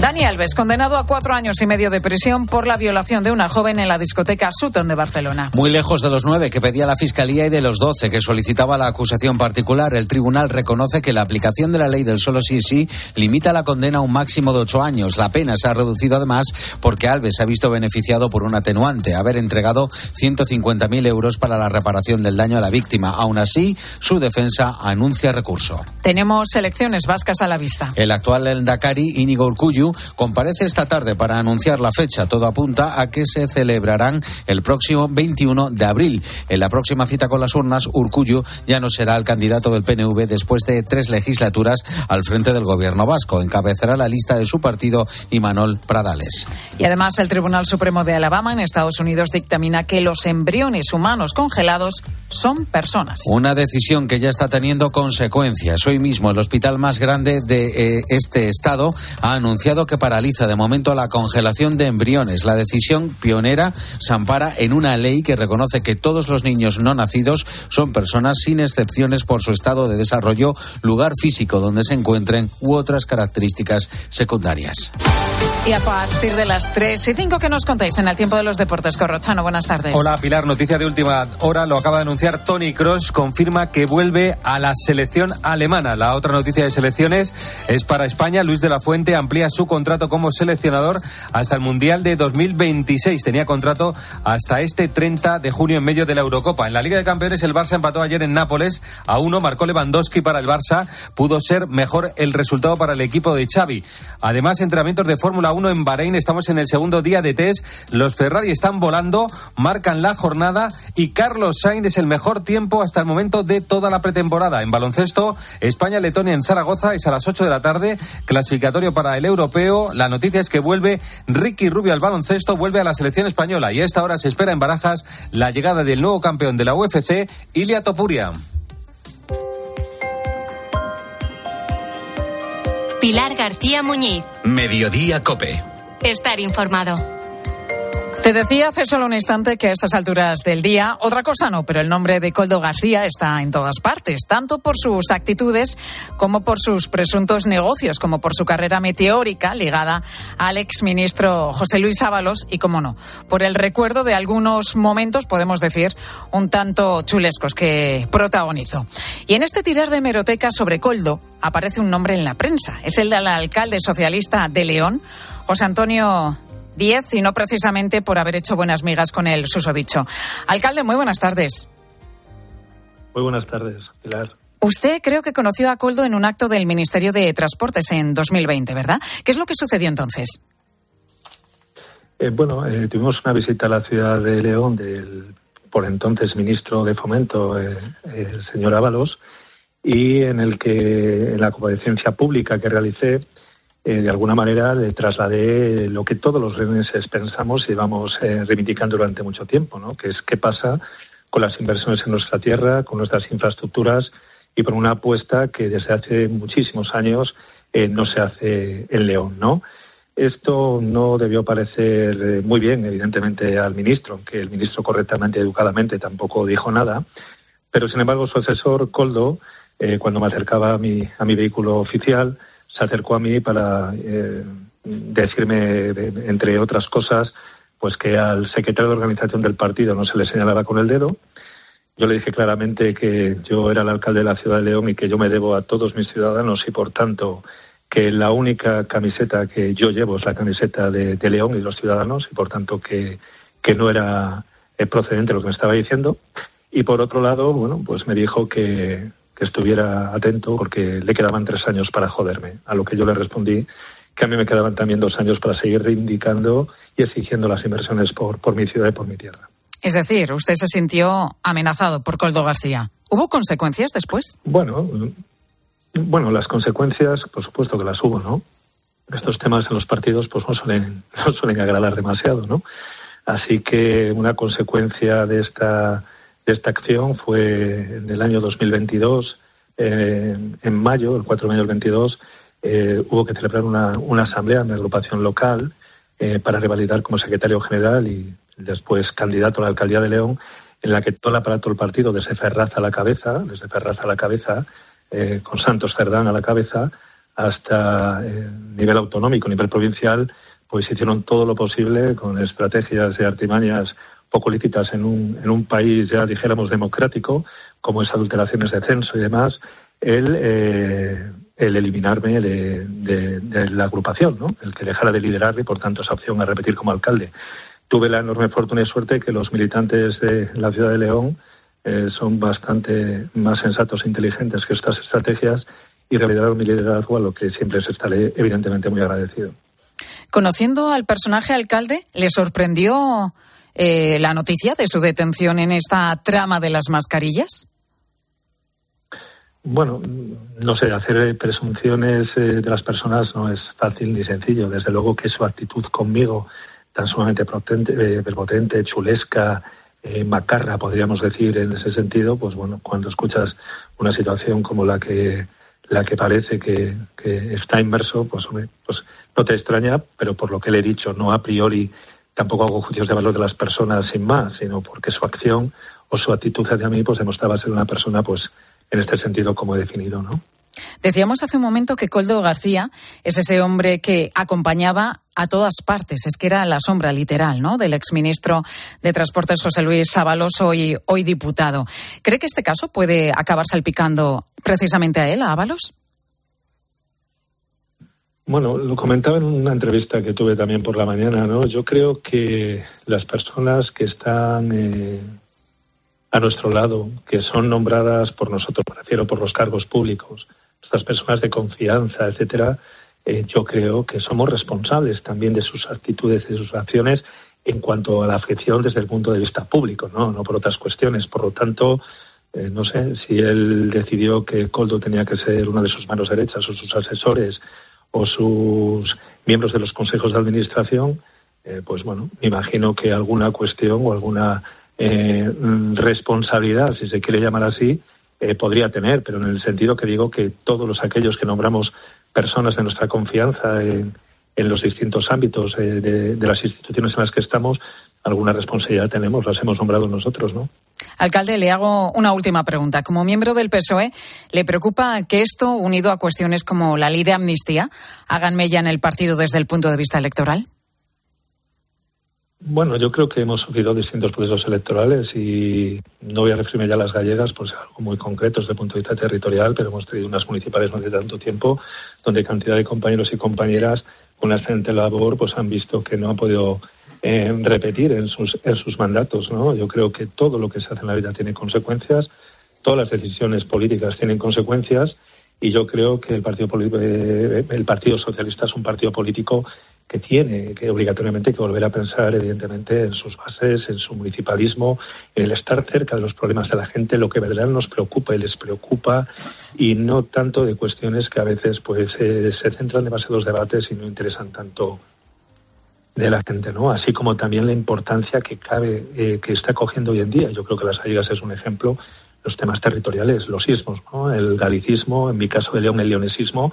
Dani Alves, condenado a cuatro años y medio de prisión por la violación de una joven en la discoteca Sutton de Barcelona. Muy lejos de los nueve que pedía la Fiscalía y de los doce que solicitaba la acusación particular, el tribunal reconoce que la aplicación de la ley del solo sí sí limita la condena a un máximo de ocho años. La pena se ha reducido además porque Alves se ha visto beneficiado por un atenuante, haber entregado 150.000 euros para la reparación del daño a la víctima. Aún así, su defensa anuncia recurso. Tenemos elecciones vascas a la vista. El actual Endacari, Íñigo Comparece esta tarde para anunciar la fecha. Todo apunta a que se celebrarán el próximo 21 de abril. En la próxima cita con las urnas, Urcuyu ya no será el candidato del PNV después de tres legislaturas al frente del gobierno vasco. Encabezará la lista de su partido Imanol Pradales. Y además, el Tribunal Supremo de Alabama en Estados Unidos dictamina que los embriones humanos congelados son personas. Una decisión que ya está teniendo consecuencias. Hoy mismo el hospital más grande de eh, este estado ha anunciado que paraliza de momento la congelación de embriones. La decisión pionera se ampara en una ley que reconoce que todos los niños no nacidos son personas sin excepciones por su estado de desarrollo, lugar físico donde se encuentren u otras características secundarias. Y a partir de las 3 y 5 que nos contáis en el tiempo de los deportes, Corrochano, buenas tardes. Hola Pilar, noticia de última hora, lo acaba de anunciar Tony Cross, confirma que vuelve a la selección alemana. La otra noticia de selecciones es para España, Luis de la Fuente amplía su contrato como seleccionador hasta el Mundial de 2026. Tenía contrato hasta este 30 de junio en medio de la Eurocopa. En la Liga de Campeones el Barça empató ayer en Nápoles a uno, marcó Lewandowski para el Barça, pudo ser mejor el resultado para el equipo de Xavi. Además, entrenamientos de Fórmula 1 en Bahrein, estamos en el segundo día de test, los Ferrari están volando, marcan la jornada y Carlos Sainz es el mejor tiempo hasta el momento de toda la pretemporada. En baloncesto, España-Letonia en Zaragoza es a las 8 de la tarde, clasificatorio para el europeo. La noticia es que vuelve Ricky Rubio al baloncesto, vuelve a la selección española y a esta hora se espera en Barajas la llegada del nuevo campeón de la UFC, Ilia Topuria. Pilar García Muñiz. Mediodía Cope. Estar informado. Te decía hace solo un instante que a estas alturas del día, otra cosa no, pero el nombre de Coldo García está en todas partes, tanto por sus actitudes como por sus presuntos negocios, como por su carrera meteórica ligada al exministro José Luis Ábalos y, como no, por el recuerdo de algunos momentos, podemos decir, un tanto chulescos que protagonizó. Y en este tirar de meroteca sobre Coldo aparece un nombre en la prensa. Es el del alcalde socialista de León, José Antonio 10 y no precisamente por haber hecho buenas migas con el susodicho. Alcalde, muy buenas tardes. Muy buenas tardes, Pilar. Usted creo que conoció a Coldo en un acto del Ministerio de Transportes en 2020, ¿verdad? ¿Qué es lo que sucedió entonces? Eh, bueno, eh, tuvimos una visita a la ciudad de León del por entonces ministro de Fomento, eh, el señor Ábalos, y en el que en la comparecencia pública que realicé eh, de alguna manera le trasladé lo que todos los leoneses pensamos y vamos eh, reivindicando durante mucho tiempo, ¿no? que es qué pasa con las inversiones en nuestra tierra, con nuestras infraestructuras y por una apuesta que desde hace muchísimos años eh, no se hace en León. ¿no? Esto no debió parecer muy bien, evidentemente, al ministro, aunque el ministro correctamente, educadamente, tampoco dijo nada. Pero, sin embargo, su asesor, Coldo, cuando me acercaba a mi, a mi vehículo oficial, se acercó a mí para eh, decirme, entre otras cosas, pues que al secretario de organización del partido no se le señalara con el dedo. Yo le dije claramente que yo era el alcalde de la ciudad de León y que yo me debo a todos mis ciudadanos y, por tanto, que la única camiseta que yo llevo es la camiseta de, León y los ciudadanos y, por tanto, que, que no era eh, procedente lo que me estaba diciendo. Y, por otro lado, bueno, pues me dijo que, que estuviera atento porque le quedaban tres años para joderme. A lo que yo le respondí que a mí me quedaban también dos años para seguir reivindicando y exigiendo las inversiones por, por mi ciudad y por mi tierra. Es decir, usted se sintió amenazado por Coldo García. ¿Hubo consecuencias después? Bueno, bueno, las consecuencias, por supuesto que las hubo, ¿no? Estos temas en los partidos pues no suelen, no suelen agradar demasiado, ¿no? Así que una consecuencia de esta de esta acción fue en el año 2022, eh, en mayo, el 4 de mayo del 22, eh, hubo que celebrar una, una asamblea en la agrupación local eh, para revalidar como secretario general y después candidato a la alcaldía de León, en la que todo el aparato del partido, desde Ferraz a la cabeza, desde Ferraz a la cabeza, con Santos Cerdán a la cabeza, hasta eh, nivel autonómico, nivel provincial, pues hicieron todo lo posible con estrategias y artimañas poco lícitas en un, en un país ya dijéramos democrático, como es adulteraciones de censo y demás, el, eh, el eliminarme de, la agrupación, ¿no? el que dejara de liderar y por tanto esa opción a repetir como alcalde. Tuve la enorme fortuna y suerte que los militantes de la ciudad de León eh, son bastante más sensatos e inteligentes que estas estrategias y revalidaron mi liderazgo, a lo que siempre se estaré evidentemente muy agradecido. Conociendo al personaje alcalde, ¿le sorprendió eh, la noticia de su detención en esta trama de las mascarillas? Bueno, no sé, hacer presunciones eh, de las personas no es fácil ni sencillo. Desde luego que su actitud conmigo, tan sumamente potente, eh, chulesca, macarra, podríamos decir en ese sentido, pues bueno, cuando escuchas una situación como la que la que parece que, que está inmerso, pues, pues no te extraña, pero por lo que le he dicho, no a priori tampoco hago juicios de valor de las personas sin más, sino porque su acción o su actitud hacia mí pues demostraba ser una persona pues en este sentido como he definido, ¿no? Decíamos hace un momento que Coldo García es ese hombre que acompañaba a todas partes, es que era la sombra literal, ¿no? Del exministro de Transportes José Luis Ábalos, hoy, hoy diputado. ¿Cree que este caso puede acabar salpicando precisamente a él, a Ábalos? Bueno, lo comentaba en una entrevista que tuve también por la mañana, ¿no? Yo creo que las personas que están eh, a nuestro lado, que son nombradas por nosotros, me refiero por los cargos públicos, estas personas de confianza, etcétera, eh, yo creo que somos responsables también de sus actitudes y de sus acciones en cuanto a la afección desde el punto de vista público, no, no por otras cuestiones. Por lo tanto, eh, no sé si él decidió que Coldo tenía que ser una de sus manos derechas o sus asesores o sus miembros de los consejos de administración, eh, pues bueno, me imagino que alguna cuestión o alguna eh, responsabilidad, si se quiere llamar así, eh, podría tener, pero en el sentido que digo que todos los aquellos que nombramos personas de nuestra confianza en, los distintos ámbitos de, de, las instituciones en las que estamos, alguna responsabilidad tenemos, las hemos nombrado nosotros, ¿no? Alcalde, le hago una última pregunta. Como miembro del PSOE, ¿le preocupa que esto, unido a cuestiones como la ley de amnistía, hagan mella en el partido desde el punto de vista electoral? Bueno, yo creo que hemos sufrido distintos procesos electorales y no voy a referirme ya a las gallegas por ser algo muy concreto desde el punto de vista territorial, pero hemos tenido unas municipales no hace tanto tiempo donde cantidad de compañeros y compañeras la excelente labor pues han visto que no han podido eh, repetir en sus, en sus mandatos. ¿no? Yo creo que todo lo que se hace en la vida tiene consecuencias, todas las decisiones políticas tienen consecuencias y yo creo que el Partido, eh, el partido Socialista es un partido político que tiene que obligatoriamente que volver a pensar evidentemente en sus bases, en su municipalismo, en el estar cerca de los problemas de la gente, lo que verdaderamente nos preocupa y les preocupa y no tanto de cuestiones que a veces pues eh, se centran demasiados debates y no interesan tanto de la gente, ¿no? Así como también la importancia que cabe, eh, que está cogiendo hoy en día. Yo creo que las Gallegas es un ejemplo, los temas territoriales, los sismos, ¿no? El galicismo, en mi caso de León, el leonesismo.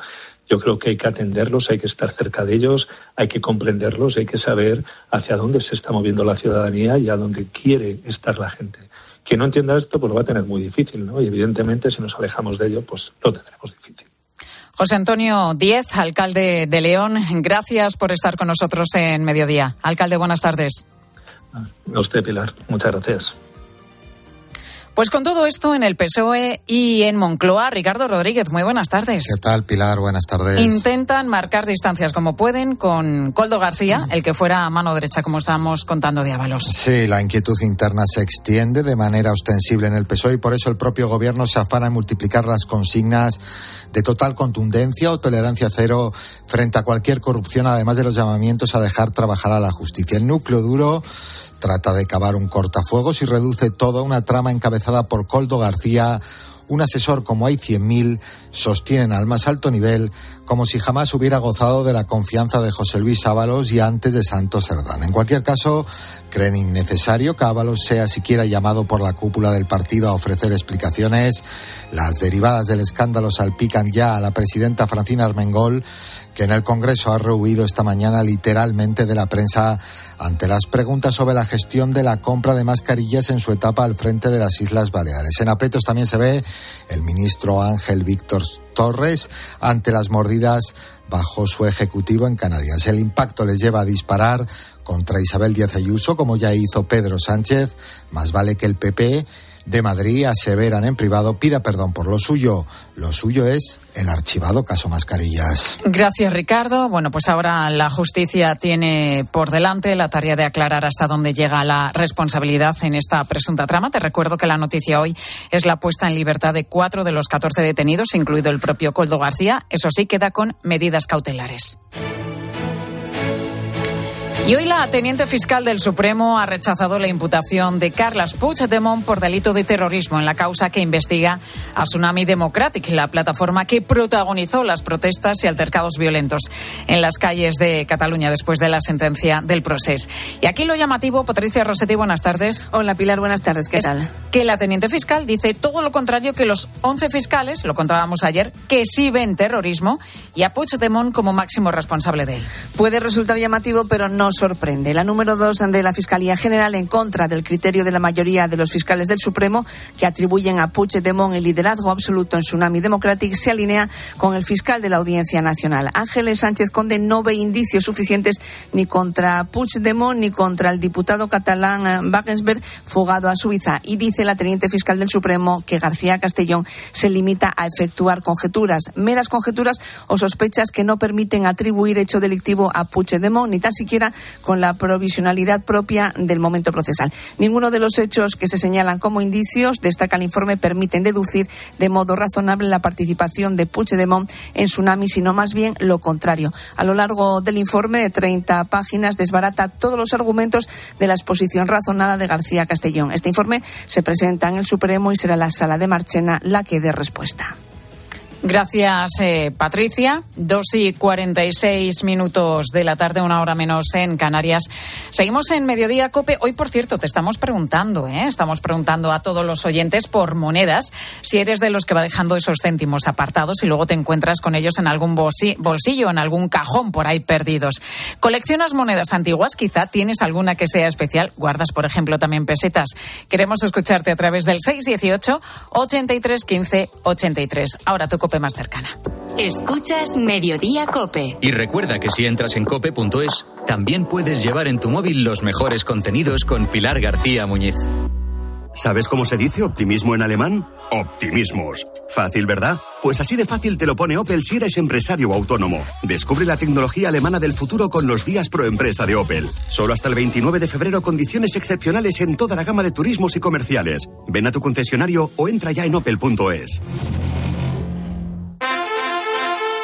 Yo creo que hay que atenderlos, hay que estar cerca de ellos, hay que comprenderlos, hay que saber hacia dónde se está moviendo la ciudadanía y a dónde quiere estar la gente. Quien no entienda esto, pues lo va a tener muy difícil, ¿no? Y evidentemente, si nos alejamos de ello, pues lo tendremos difícil. José Antonio Diez, alcalde de León, gracias por estar con nosotros en Mediodía. Alcalde, buenas tardes. A usted, Pilar. Muchas gracias. Pues con todo esto en el PSOE y en Moncloa, Ricardo Rodríguez, muy buenas tardes. ¿Qué tal, Pilar? Buenas tardes. Intentan marcar distancias como pueden con Coldo García, el que fuera a mano derecha, como estábamos contando de Ábalos. Sí, la inquietud interna se extiende de manera ostensible en el PSOE y por eso el propio gobierno se afana en multiplicar las consignas de total contundencia o tolerancia cero frente a cualquier corrupción, además de los llamamientos a dejar trabajar a la justicia. El núcleo duro trata de cavar un cortafuegos y reduce toda una trama encabezada por Coldo García, un asesor como hay 100.000 sostienen al más alto nivel como si jamás hubiera gozado de la confianza de José Luis Ábalos y antes de Santos Serdán. En cualquier caso, creen innecesario que Ábalos sea siquiera llamado por la cúpula del partido a ofrecer explicaciones. Las derivadas del escándalo salpican ya a la presidenta Francina Armengol que en el Congreso ha rehuido esta mañana literalmente de la prensa ante las preguntas sobre la gestión de la compra de mascarillas en su etapa al frente de las Islas Baleares. En aprietos también se ve el ministro Ángel Víctor Torres ante las mordidas bajo su ejecutivo en Canarias. El impacto les lleva a disparar contra Isabel Díaz Ayuso, como ya hizo Pedro Sánchez. Más vale que el PP de Madrid aseveran en privado pida perdón por lo suyo. Lo suyo es el archivado caso Mascarillas. Gracias, Ricardo. Bueno, pues ahora la justicia tiene por delante la tarea de aclarar hasta dónde llega la responsabilidad en esta presunta trama. Te recuerdo que la noticia hoy es la puesta en libertad de cuatro de los catorce detenidos, incluido el propio Coldo García. Eso sí, queda con medidas cautelares. Y hoy la teniente fiscal del Supremo ha rechazado la imputación de Carles Puigdemont por delito de terrorismo en la causa que investiga a Tsunami Democratic, la plataforma que protagonizó las protestas y altercados violentos en las calles de Cataluña después de la sentencia del proceso. Y aquí lo llamativo, Patricia Rossetti, buenas tardes. Hola Pilar, buenas tardes, ¿qué es tal? Que la teniente fiscal dice todo lo contrario que los 11 fiscales, lo contábamos ayer, que sí ven terrorismo y a Puigdemont como máximo responsable de él. Puede resultar llamativo, pero no sorprende. La número dos de la Fiscalía General, en contra del criterio de la mayoría de los fiscales del Supremo, que atribuyen a Puigdemont el liderazgo absoluto en Tsunami Democratic, se alinea con el fiscal de la Audiencia Nacional. Ángeles Sánchez Conde no ve indicios suficientes ni contra Puigdemont ni contra el diputado catalán eh, Wagensberg, fugado a Suiza. Y dice la teniente fiscal del Supremo que García Castellón se limita a efectuar conjeturas, meras conjeturas o sospechas que no permiten atribuir hecho delictivo a Puigdemont, ni tan siquiera con la provisionalidad propia del momento procesal. Ninguno de los hechos que se señalan como indicios, destaca el informe, permiten deducir de modo razonable la participación de Puigdemont en Tsunami, sino más bien lo contrario. A lo largo del informe de 30 páginas desbarata todos los argumentos de la exposición razonada de García Castellón. Este informe se presenta en el Supremo y será la sala de Marchena la que dé respuesta. Gracias, eh, Patricia. Dos y cuarenta y seis minutos de la tarde, una hora menos en Canarias. Seguimos en Mediodía Cope. Hoy, por cierto, te estamos preguntando, ¿eh? Estamos preguntando a todos los oyentes por monedas, si eres de los que va dejando esos céntimos apartados y luego te encuentras con ellos en algún bolsillo, en algún cajón por ahí perdidos. ¿Coleccionas monedas antiguas? Quizá tienes alguna que sea especial. Guardas, por ejemplo, también pesetas. Queremos escucharte a través del 618 83 15 83. Ahora tu Cope más cercana. Escuchas Mediodía Cope. Y recuerda que si entras en cope.es, también puedes llevar en tu móvil los mejores contenidos con Pilar García Muñiz. ¿Sabes cómo se dice optimismo en alemán? Optimismos. Fácil, ¿verdad? Pues así de fácil te lo pone Opel si eres empresario o autónomo. Descubre la tecnología alemana del futuro con los días pro empresa de Opel. Solo hasta el 29 de febrero condiciones excepcionales en toda la gama de turismos y comerciales. Ven a tu concesionario o entra ya en opel.es.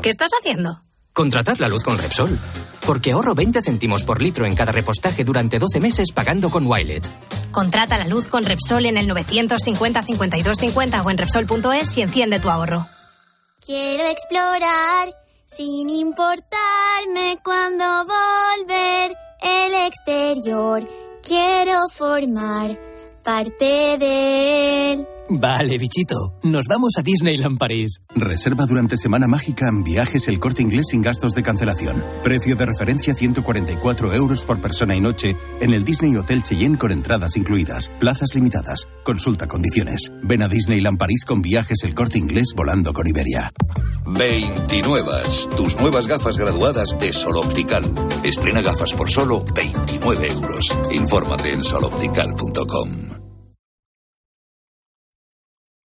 ¿Pero qué estás haciendo? Contratar la luz con Repsol. Porque ahorro 20 céntimos por litro en cada repostaje durante 12 meses pagando con Wilet. Contrata la luz con Repsol en el 950 52 50 o en Repsol.es y enciende tu ahorro. Quiero explorar sin importarme cuando volver el exterior. Quiero formar parte de él. Vale, bichito. Nos vamos a Disneyland París. Reserva durante Semana Mágica en viajes el corte inglés sin gastos de cancelación. Precio de referencia 144 euros por persona y noche en el Disney Hotel Cheyenne con entradas incluidas. Plazas limitadas. Consulta condiciones. Ven a Disneyland París con viajes el corte inglés volando con Iberia. 29. Tus nuevas gafas graduadas de Sol Optical. Estrena gafas por solo 29 euros. Infórmate en soloptical.com.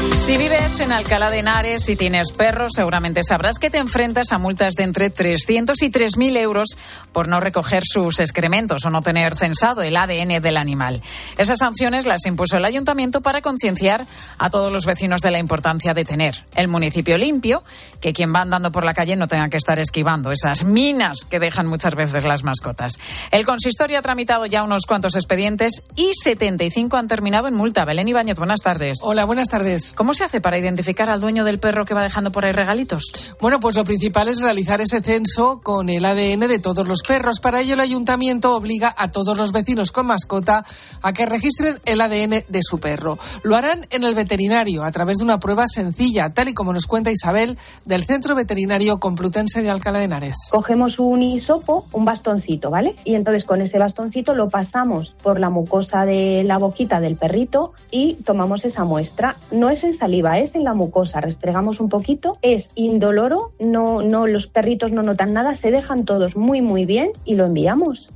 Si vives en Alcalá de Henares y tienes perros, seguramente sabrás que te enfrentas a multas de entre 300 y 3.000 euros por no recoger sus excrementos o no tener censado el ADN del animal. Esas sanciones las impuso el ayuntamiento para concienciar a todos los vecinos de la importancia de tener el municipio limpio, que quien va andando por la calle no tenga que estar esquivando esas minas que dejan muchas veces las mascotas. El consistorio ha tramitado ya unos cuantos expedientes y 75 han terminado en multa. Belén Ibáñez, buenas tardes. Hola, buenas tardes. ¿Cómo se hace para identificar al dueño del perro que va dejando por ahí regalitos? Bueno, pues lo principal es realizar ese censo con el ADN de todos los perros. Para ello, el ayuntamiento obliga a todos los vecinos con mascota a que registren el ADN de su perro. Lo harán en el veterinario a través de una prueba sencilla, tal y como nos cuenta Isabel del Centro Veterinario Complutense de Alcalá de Henares. Cogemos un hisopo, un bastoncito, ¿vale? Y entonces con ese bastoncito lo pasamos por la mucosa de la boquita del perrito y tomamos esa muestra. No es en saliva, es en la mucosa. Restregamos un poquito, es indoloro, no, no, los perritos no notan nada, se dejan todos muy, muy bien y lo enviamos.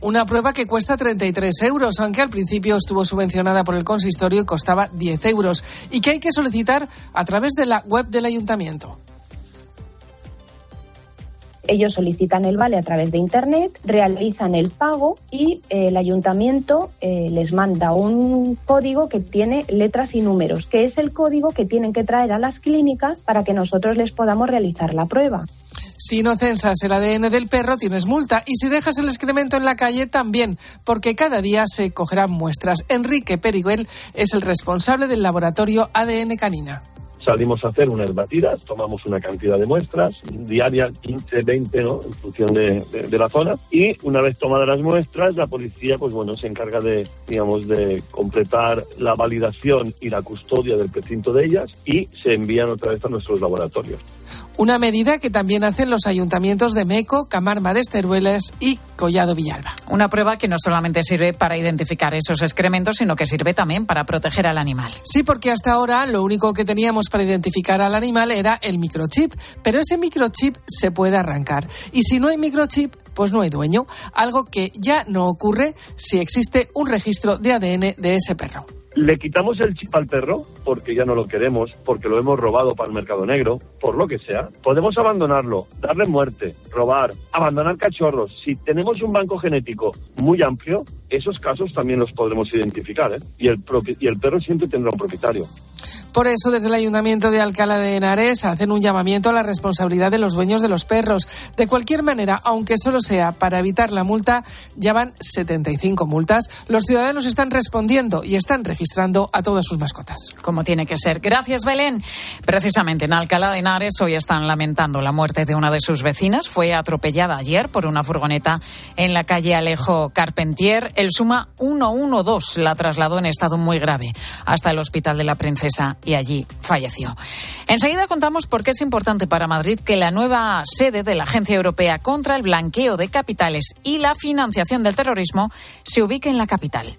Una prueba que cuesta 33 euros, aunque al principio estuvo subvencionada por el consistorio y costaba 10 euros, y que hay que solicitar a través de la web del ayuntamiento. Ellos solicitan el vale a través de Internet, realizan el pago y eh, el ayuntamiento eh, les manda un código que tiene letras y números, que es el código que tienen que traer a las clínicas para que nosotros les podamos realizar la prueba. Si no censas el ADN del perro, tienes multa. Y si dejas el excremento en la calle, también, porque cada día se cogerán muestras. Enrique Periguel es el responsable del laboratorio ADN Canina salimos a hacer unas batidas, tomamos una cantidad de muestras, diarias 15, 20, ¿no? en función de, de, de, la zona, y una vez tomadas las muestras, la policía, pues bueno, se encarga de, digamos, de completar la validación y la custodia del precinto de ellas y se envían otra vez a nuestros laboratorios. Una medida que también hacen los ayuntamientos de Meco, Camarma de Esterueles y Collado Villalba. Una prueba que no solamente sirve para identificar esos excrementos, sino que sirve también para proteger al animal. Sí, porque hasta ahora lo único que teníamos para identificar al animal era el microchip, pero ese microchip se puede arrancar. Y si no hay microchip, pues no hay dueño, algo que ya no ocurre si existe un registro de ADN de ese perro. Le quitamos el chip al perro porque ya no lo queremos, porque lo hemos robado para el mercado negro, por lo que sea. Podemos abandonarlo, darle muerte, robar, abandonar cachorros. Si tenemos un banco genético muy amplio, esos casos también los podremos identificar. ¿eh? Y, el y el perro siempre tendrá un propietario. Por eso, desde el Ayuntamiento de Alcalá de Henares hacen un llamamiento a la responsabilidad de los dueños de los perros. De cualquier manera, aunque solo sea para evitar la multa, ya van 75 multas. Los ciudadanos están respondiendo y están registrando a todas sus mascotas. Como tiene que ser. Gracias, Belén. Precisamente en Alcalá de Henares hoy están lamentando la muerte de una de sus vecinas. Fue atropellada ayer por una furgoneta en la calle Alejo Carpentier. El Suma 112 la trasladó en estado muy grave hasta el Hospital de la Princesa y allí falleció. Enseguida contamos por qué es importante para Madrid que la nueva sede de la Agencia Europea contra el Blanqueo de Capitales y la Financiación del Terrorismo se ubique en la capital.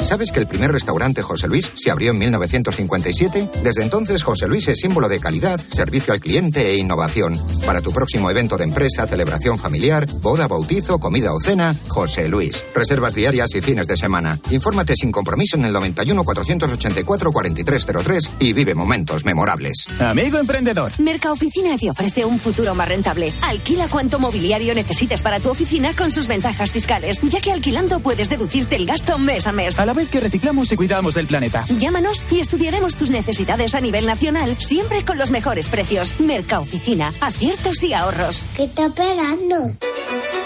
¿Sabes que el primer restaurante José Luis se abrió en 1957? Desde entonces José Luis es símbolo de calidad, servicio al cliente e innovación. Para tu próximo evento de empresa, celebración familiar, boda, bautizo, comida o cena, José Luis. Reservas diarias y fines de semana. Infórmate sin compromiso en el 91 484 4303 y vive momentos memorables. Amigo emprendedor. Mercaoficina te ofrece un futuro más rentable. Alquila cuanto mobiliario necesites para tu oficina con sus ventajas fiscales, ya que alquilando puedes deducirte el gasto mes a mes a la vez que reciclamos y cuidamos del planeta. Llámanos y estudiaremos tus necesidades a nivel nacional, siempre con los mejores precios. Mercaoficina, aciertos y ahorros. ¿Qué está esperando?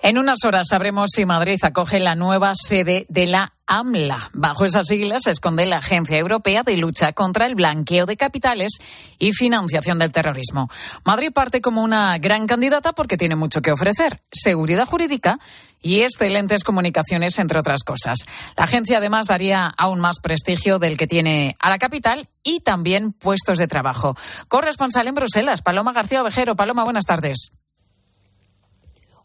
En unas horas sabremos si Madrid acoge la nueva sede de la AMLA. Bajo esas siglas se esconde la Agencia Europea de Lucha contra el Blanqueo de Capitales y Financiación del Terrorismo. Madrid parte como una gran candidata porque tiene mucho que ofrecer. Seguridad jurídica y excelentes comunicaciones, entre otras cosas. La agencia además daría aún más prestigio del que tiene a la capital y también puestos de trabajo. Corresponsal en Bruselas, Paloma García Ovejero. Paloma, buenas tardes.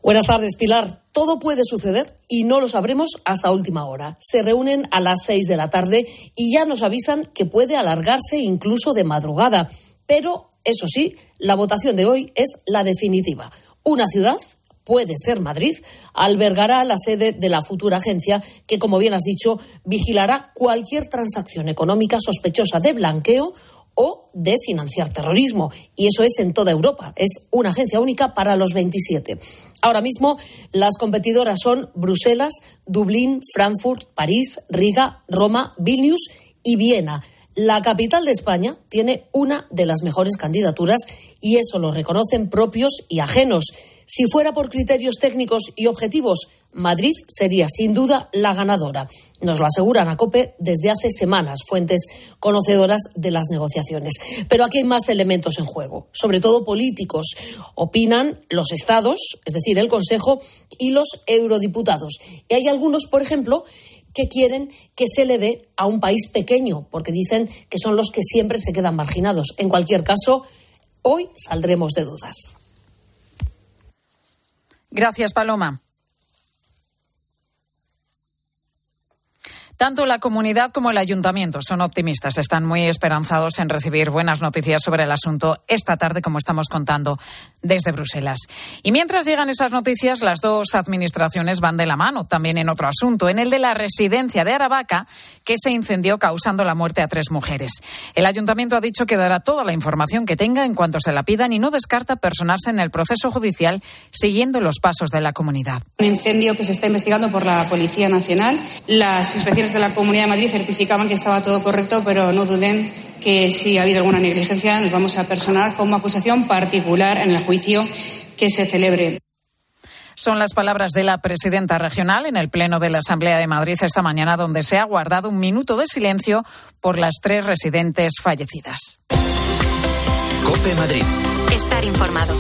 Buenas tardes, Pilar. Todo puede suceder y no lo sabremos hasta última hora. Se reúnen a las seis de la tarde y ya nos avisan que puede alargarse incluso de madrugada. Pero, eso sí, la votación de hoy es la definitiva. Una ciudad, puede ser Madrid, albergará la sede de la futura agencia que, como bien has dicho, vigilará cualquier transacción económica sospechosa de blanqueo o de financiar terrorismo. Y eso es en toda Europa. Es una agencia única para los 27. Ahora mismo las competidoras son Bruselas, Dublín, Frankfurt, París, Riga, Roma, Vilnius y Viena. La capital de España tiene una de las mejores candidaturas y eso lo reconocen propios y ajenos. Si fuera por criterios técnicos y objetivos, Madrid sería sin duda la ganadora. Nos lo aseguran a COPE desde hace semanas fuentes conocedoras de las negociaciones. Pero aquí hay más elementos en juego, sobre todo políticos. Opinan los estados, es decir, el Consejo, y los eurodiputados. Y hay algunos, por ejemplo, que quieren que se le dé a un país pequeño, porque dicen que son los que siempre se quedan marginados. En cualquier caso, hoy saldremos de dudas. Gracias, Paloma. Tanto la comunidad como el ayuntamiento son optimistas, están muy esperanzados en recibir buenas noticias sobre el asunto esta tarde, como estamos contando desde Bruselas. Y mientras llegan esas noticias, las dos administraciones van de la mano, también en otro asunto, en el de la residencia de Aravaca, que se incendió causando la muerte a tres mujeres. El ayuntamiento ha dicho que dará toda la información que tenga en cuanto se la pidan y no descarta personarse en el proceso judicial siguiendo los pasos de la comunidad. Un incendio que se está investigando por la Policía Nacional. Las inspecciones de la Comunidad de Madrid certificaban que estaba todo correcto, pero no duden que si ha habido alguna negligencia nos vamos a personar como acusación particular en el juicio que se celebre. Son las palabras de la presidenta regional en el Pleno de la Asamblea de Madrid esta mañana, donde se ha guardado un minuto de silencio por las tres residentes fallecidas. Cope Madrid. Estar informado.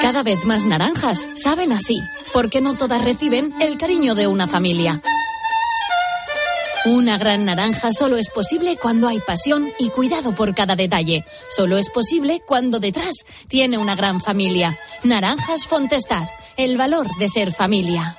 Cada vez más naranjas saben así, porque no todas reciben el cariño de una familia. Una gran naranja solo es posible cuando hay pasión y cuidado por cada detalle. Solo es posible cuando detrás tiene una gran familia. Naranjas Fontestad, el valor de ser familia.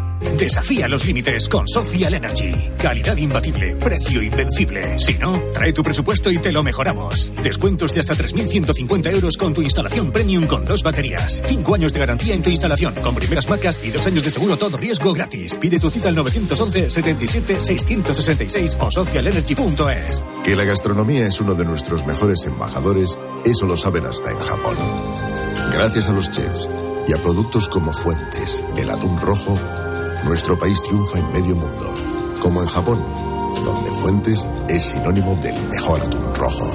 Desafía los límites con Social Energy. Calidad imbatible, precio invencible. Si no, trae tu presupuesto y te lo mejoramos. Descuentos de hasta 3.150 euros con tu instalación premium con dos baterías. Cinco años de garantía en tu instalación con primeras marcas y dos años de seguro todo riesgo gratis. Pide tu cita al 911 77 666 o socialenergy.es. Que la gastronomía es uno de nuestros mejores embajadores, eso lo saben hasta en Japón. Gracias a los chefs y a productos como Fuentes, el atún rojo, nuestro país triunfa en medio mundo, como en Japón, donde Fuentes es sinónimo del mejor atún rojo.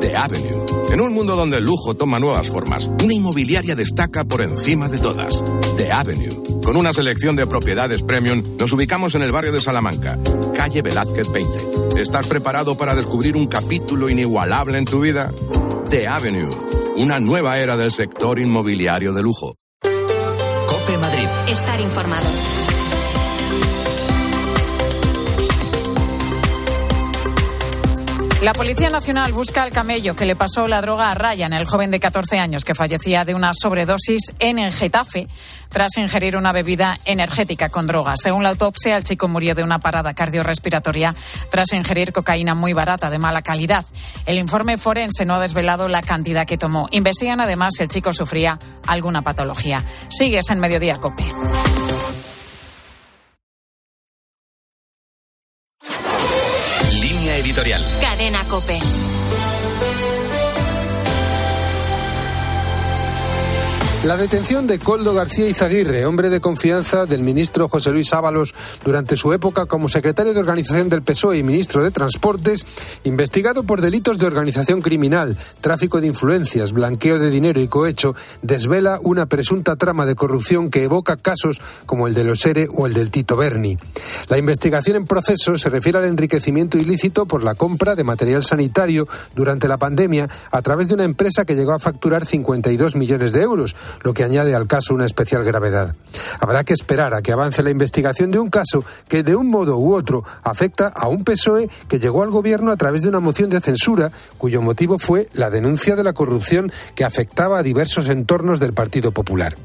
The Avenue. En un mundo donde el lujo toma nuevas formas, una inmobiliaria destaca por encima de todas. The Avenue. Con una selección de propiedades premium, nos ubicamos en el barrio de Salamanca, calle Velázquez 20. ¿Estás preparado para descubrir un capítulo inigualable en tu vida? The Avenue. Una nueva era del sector inmobiliario de lujo. Estar informado. La Policía Nacional busca al camello que le pasó la droga a Ryan, el joven de 14 años que fallecía de una sobredosis en el Getafe tras ingerir una bebida energética con droga. Según la autopsia, el chico murió de una parada cardiorrespiratoria tras ingerir cocaína muy barata, de mala calidad. El informe forense no ha desvelado la cantidad que tomó. Investigan además si el chico sufría alguna patología. Sigues en Mediodía Cope. Cope. La detención de Coldo García Izaguirre, hombre de confianza del ministro José Luis Ábalos durante su época como secretario de organización del PSOE y ministro de Transportes, investigado por delitos de organización criminal, tráfico de influencias, blanqueo de dinero y cohecho, desvela una presunta trama de corrupción que evoca casos como el de los ERE o el del Tito Berni. La investigación en proceso se refiere al enriquecimiento ilícito por la compra de material sanitario durante la pandemia a través de una empresa que llegó a facturar 52 millones de euros, lo que añade al caso una especial gravedad. Habrá que esperar a que avance la investigación de un caso que de un modo u otro afecta a un PSOE que llegó al gobierno a través de una moción de censura cuyo motivo fue la denuncia de la corrupción que afectaba a diversos entornos del Partido Popular.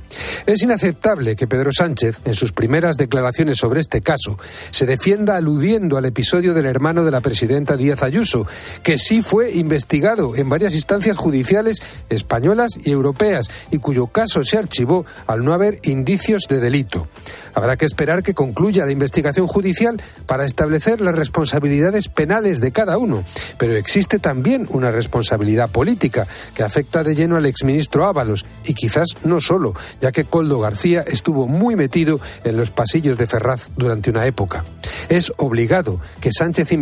Es inaceptable que Pedro Sánchez, en sus primeras declaraciones sobre este caso, se defienda aludiendo al episodio del hermano de la presidenta Díaz Ayuso, que sí fue investigado en varias instancias judiciales españolas y europeas y cuyo caso se archivó al no haber indicios de delito. Habrá que esperar que concluya la investigación judicial para establecer las responsabilidades penales de cada uno, pero existe también una responsabilidad política que afecta de lleno al exministro Ábalos y quizás no solo, ya que Coldo García estuvo muy metido en los pasillos de Ferraz durante una época. Es obligado que Sánchez